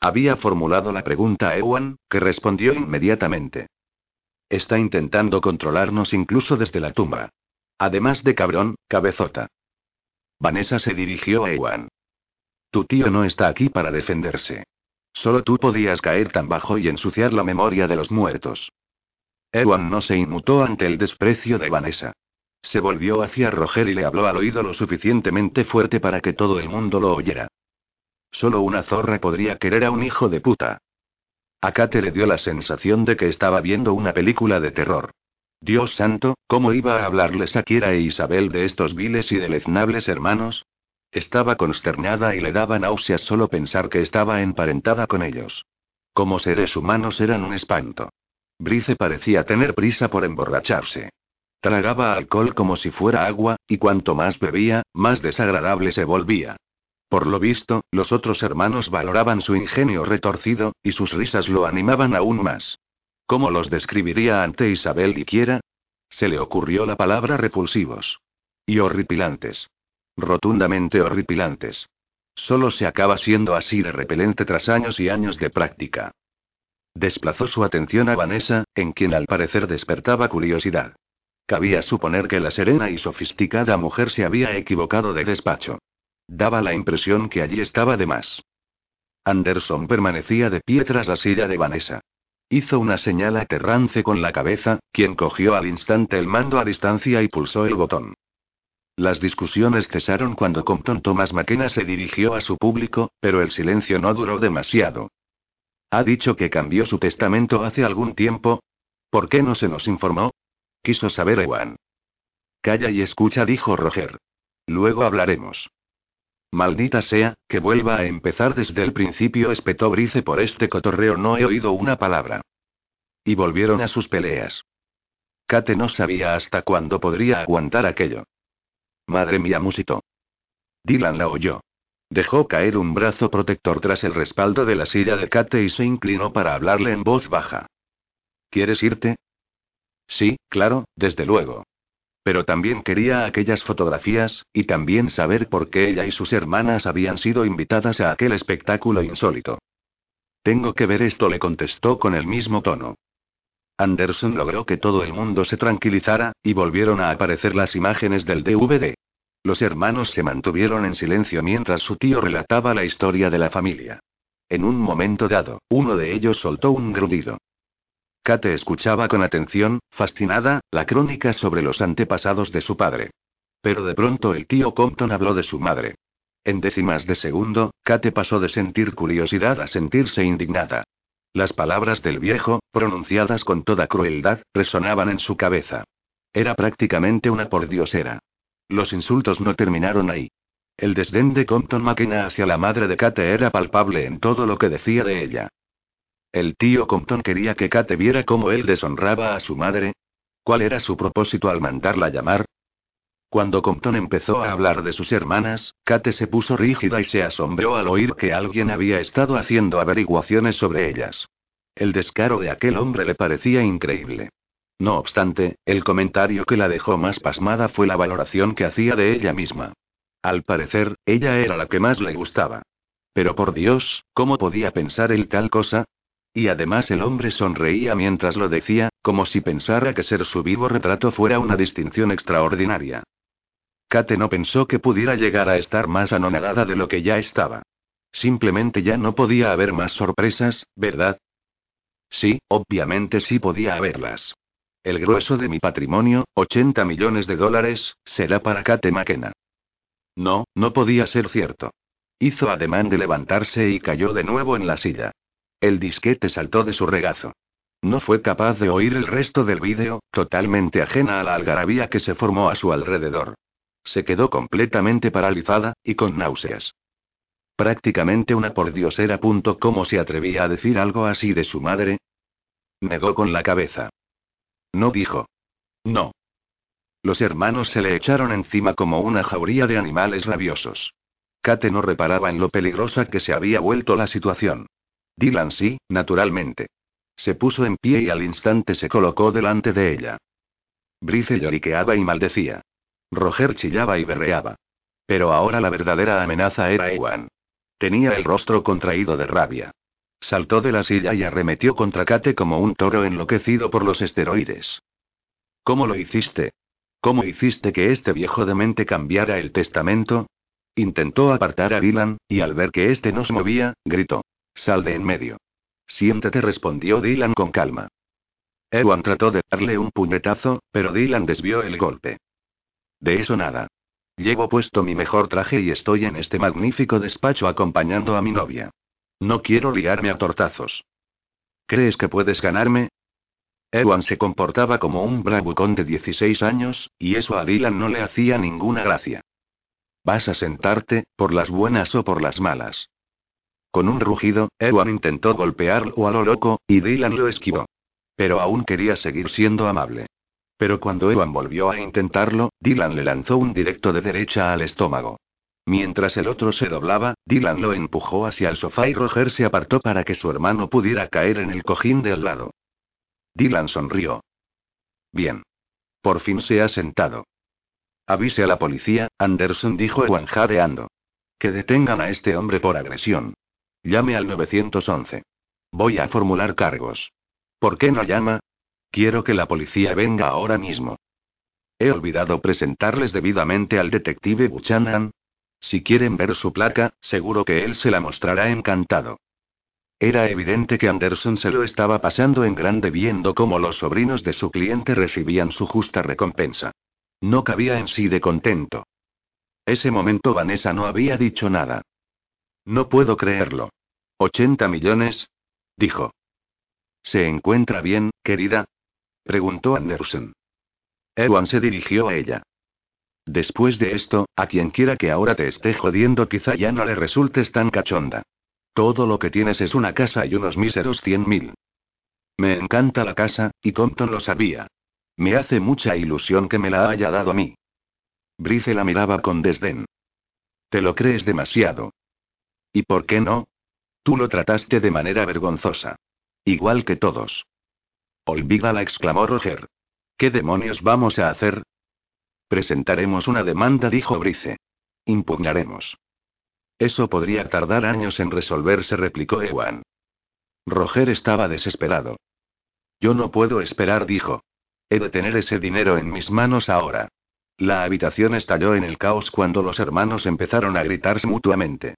Había formulado la pregunta a Ewan, que respondió inmediatamente. Está intentando controlarnos incluso desde la tumba. Además de cabrón, cabezota. Vanessa se dirigió a Ewan. Tu tío no está aquí para defenderse. Solo tú podías caer tan bajo y ensuciar la memoria de los muertos. Ewan no se inmutó ante el desprecio de Vanessa. Se volvió hacia Roger y le habló al oído lo suficientemente fuerte para que todo el mundo lo oyera. Solo una zorra podría querer a un hijo de puta. A Kate le dio la sensación de que estaba viendo una película de terror. Dios santo, ¿cómo iba a hablarles a Kiera e Isabel de estos viles y deleznables hermanos? Estaba consternada y le daba náuseas solo pensar que estaba emparentada con ellos. Como seres humanos eran un espanto. Brice parecía tener prisa por emborracharse. Tragaba alcohol como si fuera agua, y cuanto más bebía, más desagradable se volvía. Por lo visto, los otros hermanos valoraban su ingenio retorcido, y sus risas lo animaban aún más. ¿Cómo los describiría ante Isabel y Quiera? Se le ocurrió la palabra repulsivos. Y horripilantes. Rotundamente horripilantes. Solo se acaba siendo así de repelente tras años y años de práctica. Desplazó su atención a Vanessa, en quien al parecer despertaba curiosidad. Cabía suponer que la serena y sofisticada mujer se había equivocado de despacho. Daba la impresión que allí estaba de más. Anderson permanecía de pie tras la silla de Vanessa. Hizo una señal a Terrance con la cabeza, quien cogió al instante el mando a distancia y pulsó el botón. Las discusiones cesaron cuando Compton Thomas McKenna se dirigió a su público, pero el silencio no duró demasiado. Ha dicho que cambió su testamento hace algún tiempo. ¿Por qué no se nos informó? Quiso saber Ewan. Calla y escucha, dijo Roger. Luego hablaremos. Maldita sea, que vuelva a empezar desde el principio, espetó Brice por este cotorreo, no he oído una palabra. Y volvieron a sus peleas. Kate no sabía hasta cuándo podría aguantar aquello. Madre mía, musito. Dylan la oyó. Dejó caer un brazo protector tras el respaldo de la silla de Kate y se inclinó para hablarle en voz baja. ¿Quieres irte? Sí, claro, desde luego. Pero también quería aquellas fotografías, y también saber por qué ella y sus hermanas habían sido invitadas a aquel espectáculo insólito. Tengo que ver esto, le contestó con el mismo tono. Anderson logró que todo el mundo se tranquilizara, y volvieron a aparecer las imágenes del DVD. Los hermanos se mantuvieron en silencio mientras su tío relataba la historia de la familia. En un momento dado, uno de ellos soltó un grudido. Kate escuchaba con atención, fascinada, la crónica sobre los antepasados de su padre. Pero de pronto el tío Compton habló de su madre. En décimas de segundo, Kate pasó de sentir curiosidad a sentirse indignada. Las palabras del viejo, pronunciadas con toda crueldad, resonaban en su cabeza. Era prácticamente una pordiosera. Los insultos no terminaron ahí. El desdén de Compton McKenna hacia la madre de Kate era palpable en todo lo que decía de ella. ¿El tío Compton quería que Kate viera cómo él deshonraba a su madre? ¿Cuál era su propósito al mandarla llamar? Cuando Compton empezó a hablar de sus hermanas, Kate se puso rígida y se asombró al oír que alguien había estado haciendo averiguaciones sobre ellas. El descaro de aquel hombre le parecía increíble. No obstante, el comentario que la dejó más pasmada fue la valoración que hacía de ella misma. Al parecer, ella era la que más le gustaba. Pero por Dios, ¿cómo podía pensar él tal cosa? Y además el hombre sonreía mientras lo decía, como si pensara que ser su vivo retrato fuera una distinción extraordinaria. Kate no pensó que pudiera llegar a estar más anonadada de lo que ya estaba. Simplemente ya no podía haber más sorpresas, ¿verdad? Sí, obviamente sí podía haberlas. El grueso de mi patrimonio, 80 millones de dólares, será para Kate McKenna. No, no podía ser cierto. Hizo ademán de levantarse y cayó de nuevo en la silla. El disquete saltó de su regazo. No fue capaz de oír el resto del vídeo, totalmente ajena a la algarabía que se formó a su alrededor. Se quedó completamente paralizada, y con náuseas. Prácticamente una pordiosera. ¿Cómo se atrevía a decir algo así de su madre? Negó con la cabeza. No dijo. No. Los hermanos se le echaron encima como una jauría de animales rabiosos. Kate no reparaba en lo peligrosa que se había vuelto la situación. Dylan sí, naturalmente. Se puso en pie y al instante se colocó delante de ella. Brice lloriqueaba y maldecía. Roger chillaba y berreaba. Pero ahora la verdadera amenaza era Ewan. Tenía el rostro contraído de rabia. Saltó de la silla y arremetió contra Kate como un toro enloquecido por los esteroides. ¿Cómo lo hiciste? ¿Cómo hiciste que este viejo demente cambiara el testamento? Intentó apartar a Dylan, y al ver que éste no se movía, gritó. Sal de en medio. Siéntate, respondió Dylan con calma. Ewan trató de darle un puñetazo, pero Dylan desvió el golpe. De eso nada. Llevo puesto mi mejor traje y estoy en este magnífico despacho acompañando a mi novia. No quiero liarme a tortazos. ¿Crees que puedes ganarme? Ewan se comportaba como un bravucón de 16 años, y eso a Dylan no le hacía ninguna gracia. Vas a sentarte, por las buenas o por las malas. Con un rugido, Ewan intentó golpearlo a lo loco, y Dylan lo esquivó. Pero aún quería seguir siendo amable. Pero cuando Ewan volvió a intentarlo, Dylan le lanzó un directo de derecha al estómago. Mientras el otro se doblaba, Dylan lo empujó hacia el sofá y Roger se apartó para que su hermano pudiera caer en el cojín de al lado. Dylan sonrió. Bien. Por fin se ha sentado. Avise a la policía, Anderson dijo Ewan jadeando. Que detengan a este hombre por agresión. Llame al 911. Voy a formular cargos. ¿Por qué no llama? Quiero que la policía venga ahora mismo. He olvidado presentarles debidamente al detective Buchanan, si quieren ver su placa, seguro que él se la mostrará encantado. Era evidente que Anderson se lo estaba pasando en grande viendo cómo los sobrinos de su cliente recibían su justa recompensa. No cabía en sí de contento. Ese momento Vanessa no había dicho nada. No puedo creerlo. ¿80 millones? dijo. ¿Se encuentra bien, querida? Preguntó Anderson. Ewan se dirigió a ella. Después de esto, a quien quiera que ahora te esté jodiendo quizá ya no le resultes tan cachonda. Todo lo que tienes es una casa y unos míseros cien mil. Me encanta la casa, y Compton lo sabía. Me hace mucha ilusión que me la haya dado a mí. Brice la miraba con desdén. Te lo crees demasiado. ¿Y por qué no? Tú lo trataste de manera vergonzosa. Igual que todos. Olvídala, exclamó Roger. ¿Qué demonios vamos a hacer? Presentaremos una demanda, dijo Brice. Impugnaremos. Eso podría tardar años en resolverse, replicó Ewan. Roger estaba desesperado. Yo no puedo esperar, dijo. He de tener ese dinero en mis manos ahora. La habitación estalló en el caos cuando los hermanos empezaron a gritarse mutuamente.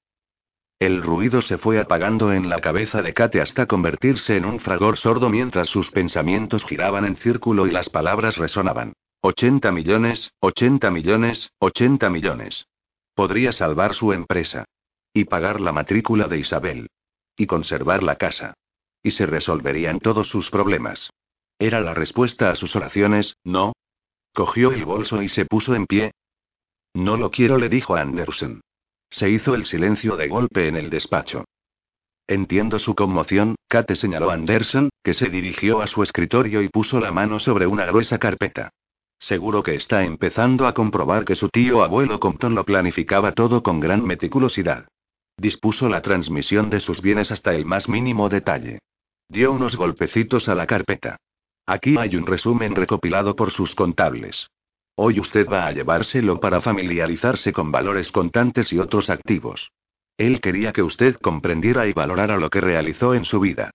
El ruido se fue apagando en la cabeza de Kate hasta convertirse en un fragor sordo mientras sus pensamientos giraban en círculo y las palabras resonaban. 80 millones, 80 millones, 80 millones. Podría salvar su empresa. Y pagar la matrícula de Isabel. Y conservar la casa. Y se resolverían todos sus problemas. Era la respuesta a sus oraciones, ¿no? Cogió el bolso y se puso en pie. No lo quiero, le dijo Anderson. Se hizo el silencio de golpe en el despacho. Entiendo su conmoción, Kate señaló a Anderson, que se dirigió a su escritorio y puso la mano sobre una gruesa carpeta. Seguro que está empezando a comprobar que su tío abuelo Compton lo planificaba todo con gran meticulosidad. Dispuso la transmisión de sus bienes hasta el más mínimo detalle. Dio unos golpecitos a la carpeta. Aquí hay un resumen recopilado por sus contables. Hoy usted va a llevárselo para familiarizarse con valores contantes y otros activos. Él quería que usted comprendiera y valorara lo que realizó en su vida.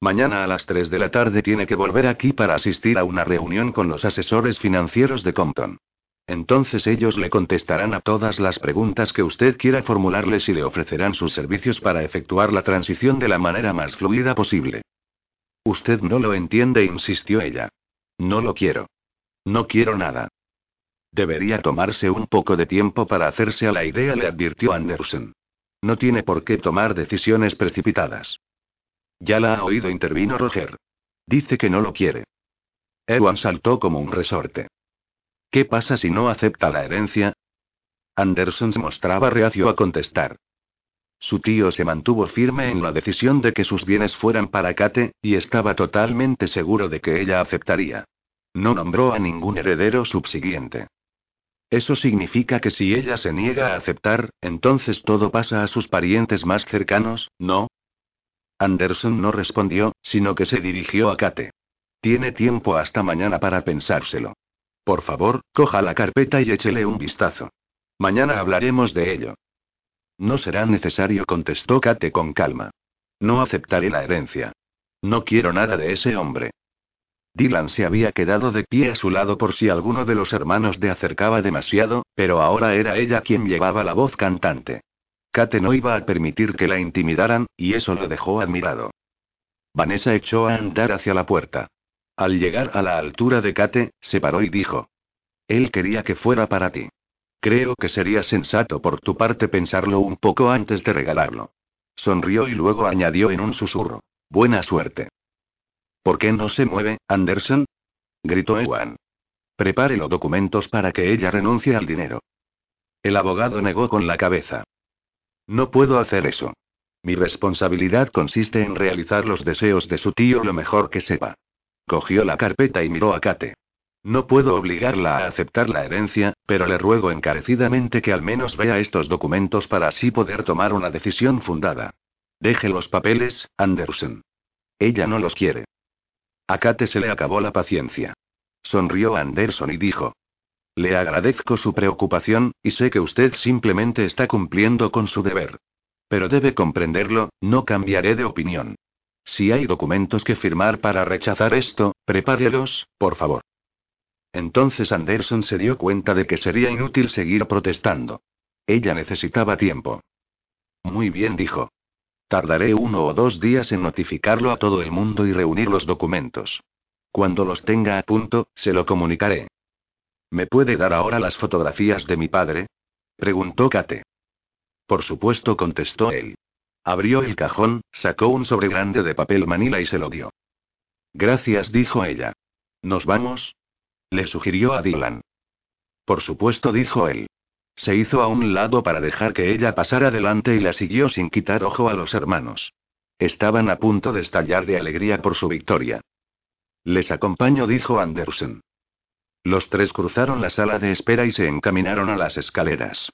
Mañana a las 3 de la tarde tiene que volver aquí para asistir a una reunión con los asesores financieros de Compton. Entonces ellos le contestarán a todas las preguntas que usted quiera formularles y le ofrecerán sus servicios para efectuar la transición de la manera más fluida posible. Usted no lo entiende, insistió ella. No lo quiero. No quiero nada. Debería tomarse un poco de tiempo para hacerse a la idea, le advirtió Anderson. No tiene por qué tomar decisiones precipitadas. Ya la ha oído, intervino Roger. Dice que no lo quiere. Ewan saltó como un resorte. ¿Qué pasa si no acepta la herencia? Anderson se mostraba reacio a contestar. Su tío se mantuvo firme en la decisión de que sus bienes fueran para Kate, y estaba totalmente seguro de que ella aceptaría. No nombró a ningún heredero subsiguiente. Eso significa que si ella se niega a aceptar, entonces todo pasa a sus parientes más cercanos, ¿no? Anderson no respondió, sino que se dirigió a Kate. Tiene tiempo hasta mañana para pensárselo. Por favor, coja la carpeta y échele un vistazo. Mañana hablaremos de ello. No será necesario, contestó Kate con calma. No aceptaré la herencia. No quiero nada de ese hombre. Dylan se había quedado de pie a su lado por si alguno de los hermanos de acercaba demasiado, pero ahora era ella quien llevaba la voz cantante. Kate no iba a permitir que la intimidaran, y eso lo dejó admirado. Vanessa echó a andar hacia la puerta. Al llegar a la altura de Kate, se paró y dijo. Él quería que fuera para ti. Creo que sería sensato por tu parte pensarlo un poco antes de regalarlo. Sonrió y luego añadió en un susurro. Buena suerte. ¿Por qué no se mueve, Anderson? gritó Ewan. Prepare los documentos para que ella renuncie al dinero. El abogado negó con la cabeza. No puedo hacer eso. Mi responsabilidad consiste en realizar los deseos de su tío lo mejor que sepa. Cogió la carpeta y miró a Kate. No puedo obligarla a aceptar la herencia, pero le ruego encarecidamente que al menos vea estos documentos para así poder tomar una decisión fundada. Deje los papeles, Anderson. Ella no los quiere. A Kate se le acabó la paciencia. Sonrió Anderson y dijo. Le agradezco su preocupación, y sé que usted simplemente está cumpliendo con su deber. Pero debe comprenderlo, no cambiaré de opinión. Si hay documentos que firmar para rechazar esto, prepárelos, por favor. Entonces Anderson se dio cuenta de que sería inútil seguir protestando. Ella necesitaba tiempo. Muy bien, dijo. Tardaré uno o dos días en notificarlo a todo el mundo y reunir los documentos. Cuando los tenga a punto, se lo comunicaré. ¿Me puede dar ahora las fotografías de mi padre? preguntó Kate. Por supuesto, contestó él. Abrió el cajón, sacó un sobre grande de papel manila y se lo dio. Gracias, dijo ella. ¿Nos vamos? Le sugirió a Dylan. Por supuesto, dijo él. Se hizo a un lado para dejar que ella pasara adelante y la siguió sin quitar ojo a los hermanos. Estaban a punto de estallar de alegría por su victoria. Les acompaño, dijo Anderson. Los tres cruzaron la sala de espera y se encaminaron a las escaleras.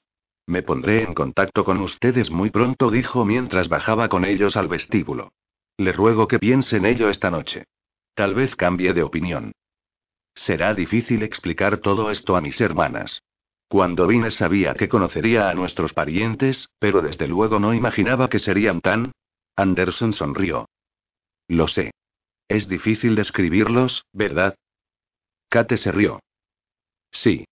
Me pondré en contacto con ustedes muy pronto, dijo mientras bajaba con ellos al vestíbulo. Le ruego que piense en ello esta noche. Tal vez cambie de opinión. Será difícil explicar todo esto a mis hermanas. Cuando vine sabía que conocería a nuestros parientes, pero desde luego no imaginaba que serían tan... Anderson sonrió. Lo sé. Es difícil describirlos, ¿verdad? Kate se rió. Sí.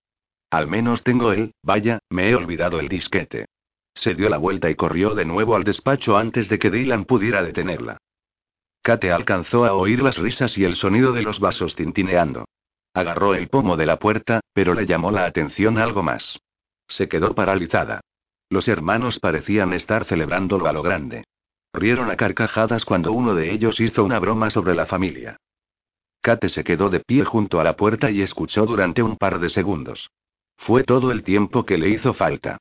Al menos tengo él, vaya, me he olvidado el disquete. Se dio la vuelta y corrió de nuevo al despacho antes de que Dylan pudiera detenerla. Kate alcanzó a oír las risas y el sonido de los vasos tintineando. Agarró el pomo de la puerta, pero le llamó la atención algo más. Se quedó paralizada. Los hermanos parecían estar celebrándolo a lo grande. Rieron a carcajadas cuando uno de ellos hizo una broma sobre la familia. Kate se quedó de pie junto a la puerta y escuchó durante un par de segundos. Fue todo el tiempo que le hizo falta.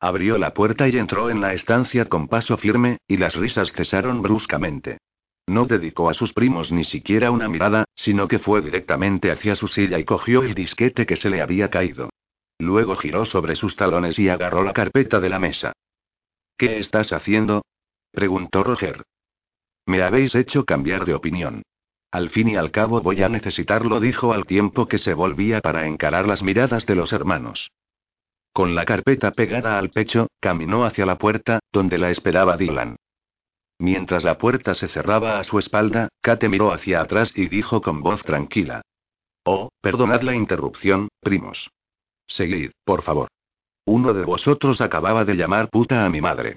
Abrió la puerta y entró en la estancia con paso firme, y las risas cesaron bruscamente. No dedicó a sus primos ni siquiera una mirada, sino que fue directamente hacia su silla y cogió el disquete que se le había caído. Luego giró sobre sus talones y agarró la carpeta de la mesa. ¿Qué estás haciendo? preguntó Roger. Me habéis hecho cambiar de opinión. Al fin y al cabo voy a necesitarlo, dijo al tiempo que se volvía para encarar las miradas de los hermanos. Con la carpeta pegada al pecho, caminó hacia la puerta, donde la esperaba Dylan. Mientras la puerta se cerraba a su espalda, Kate miró hacia atrás y dijo con voz tranquila. Oh, perdonad la interrupción, primos. Seguid, por favor. Uno de vosotros acababa de llamar puta a mi madre.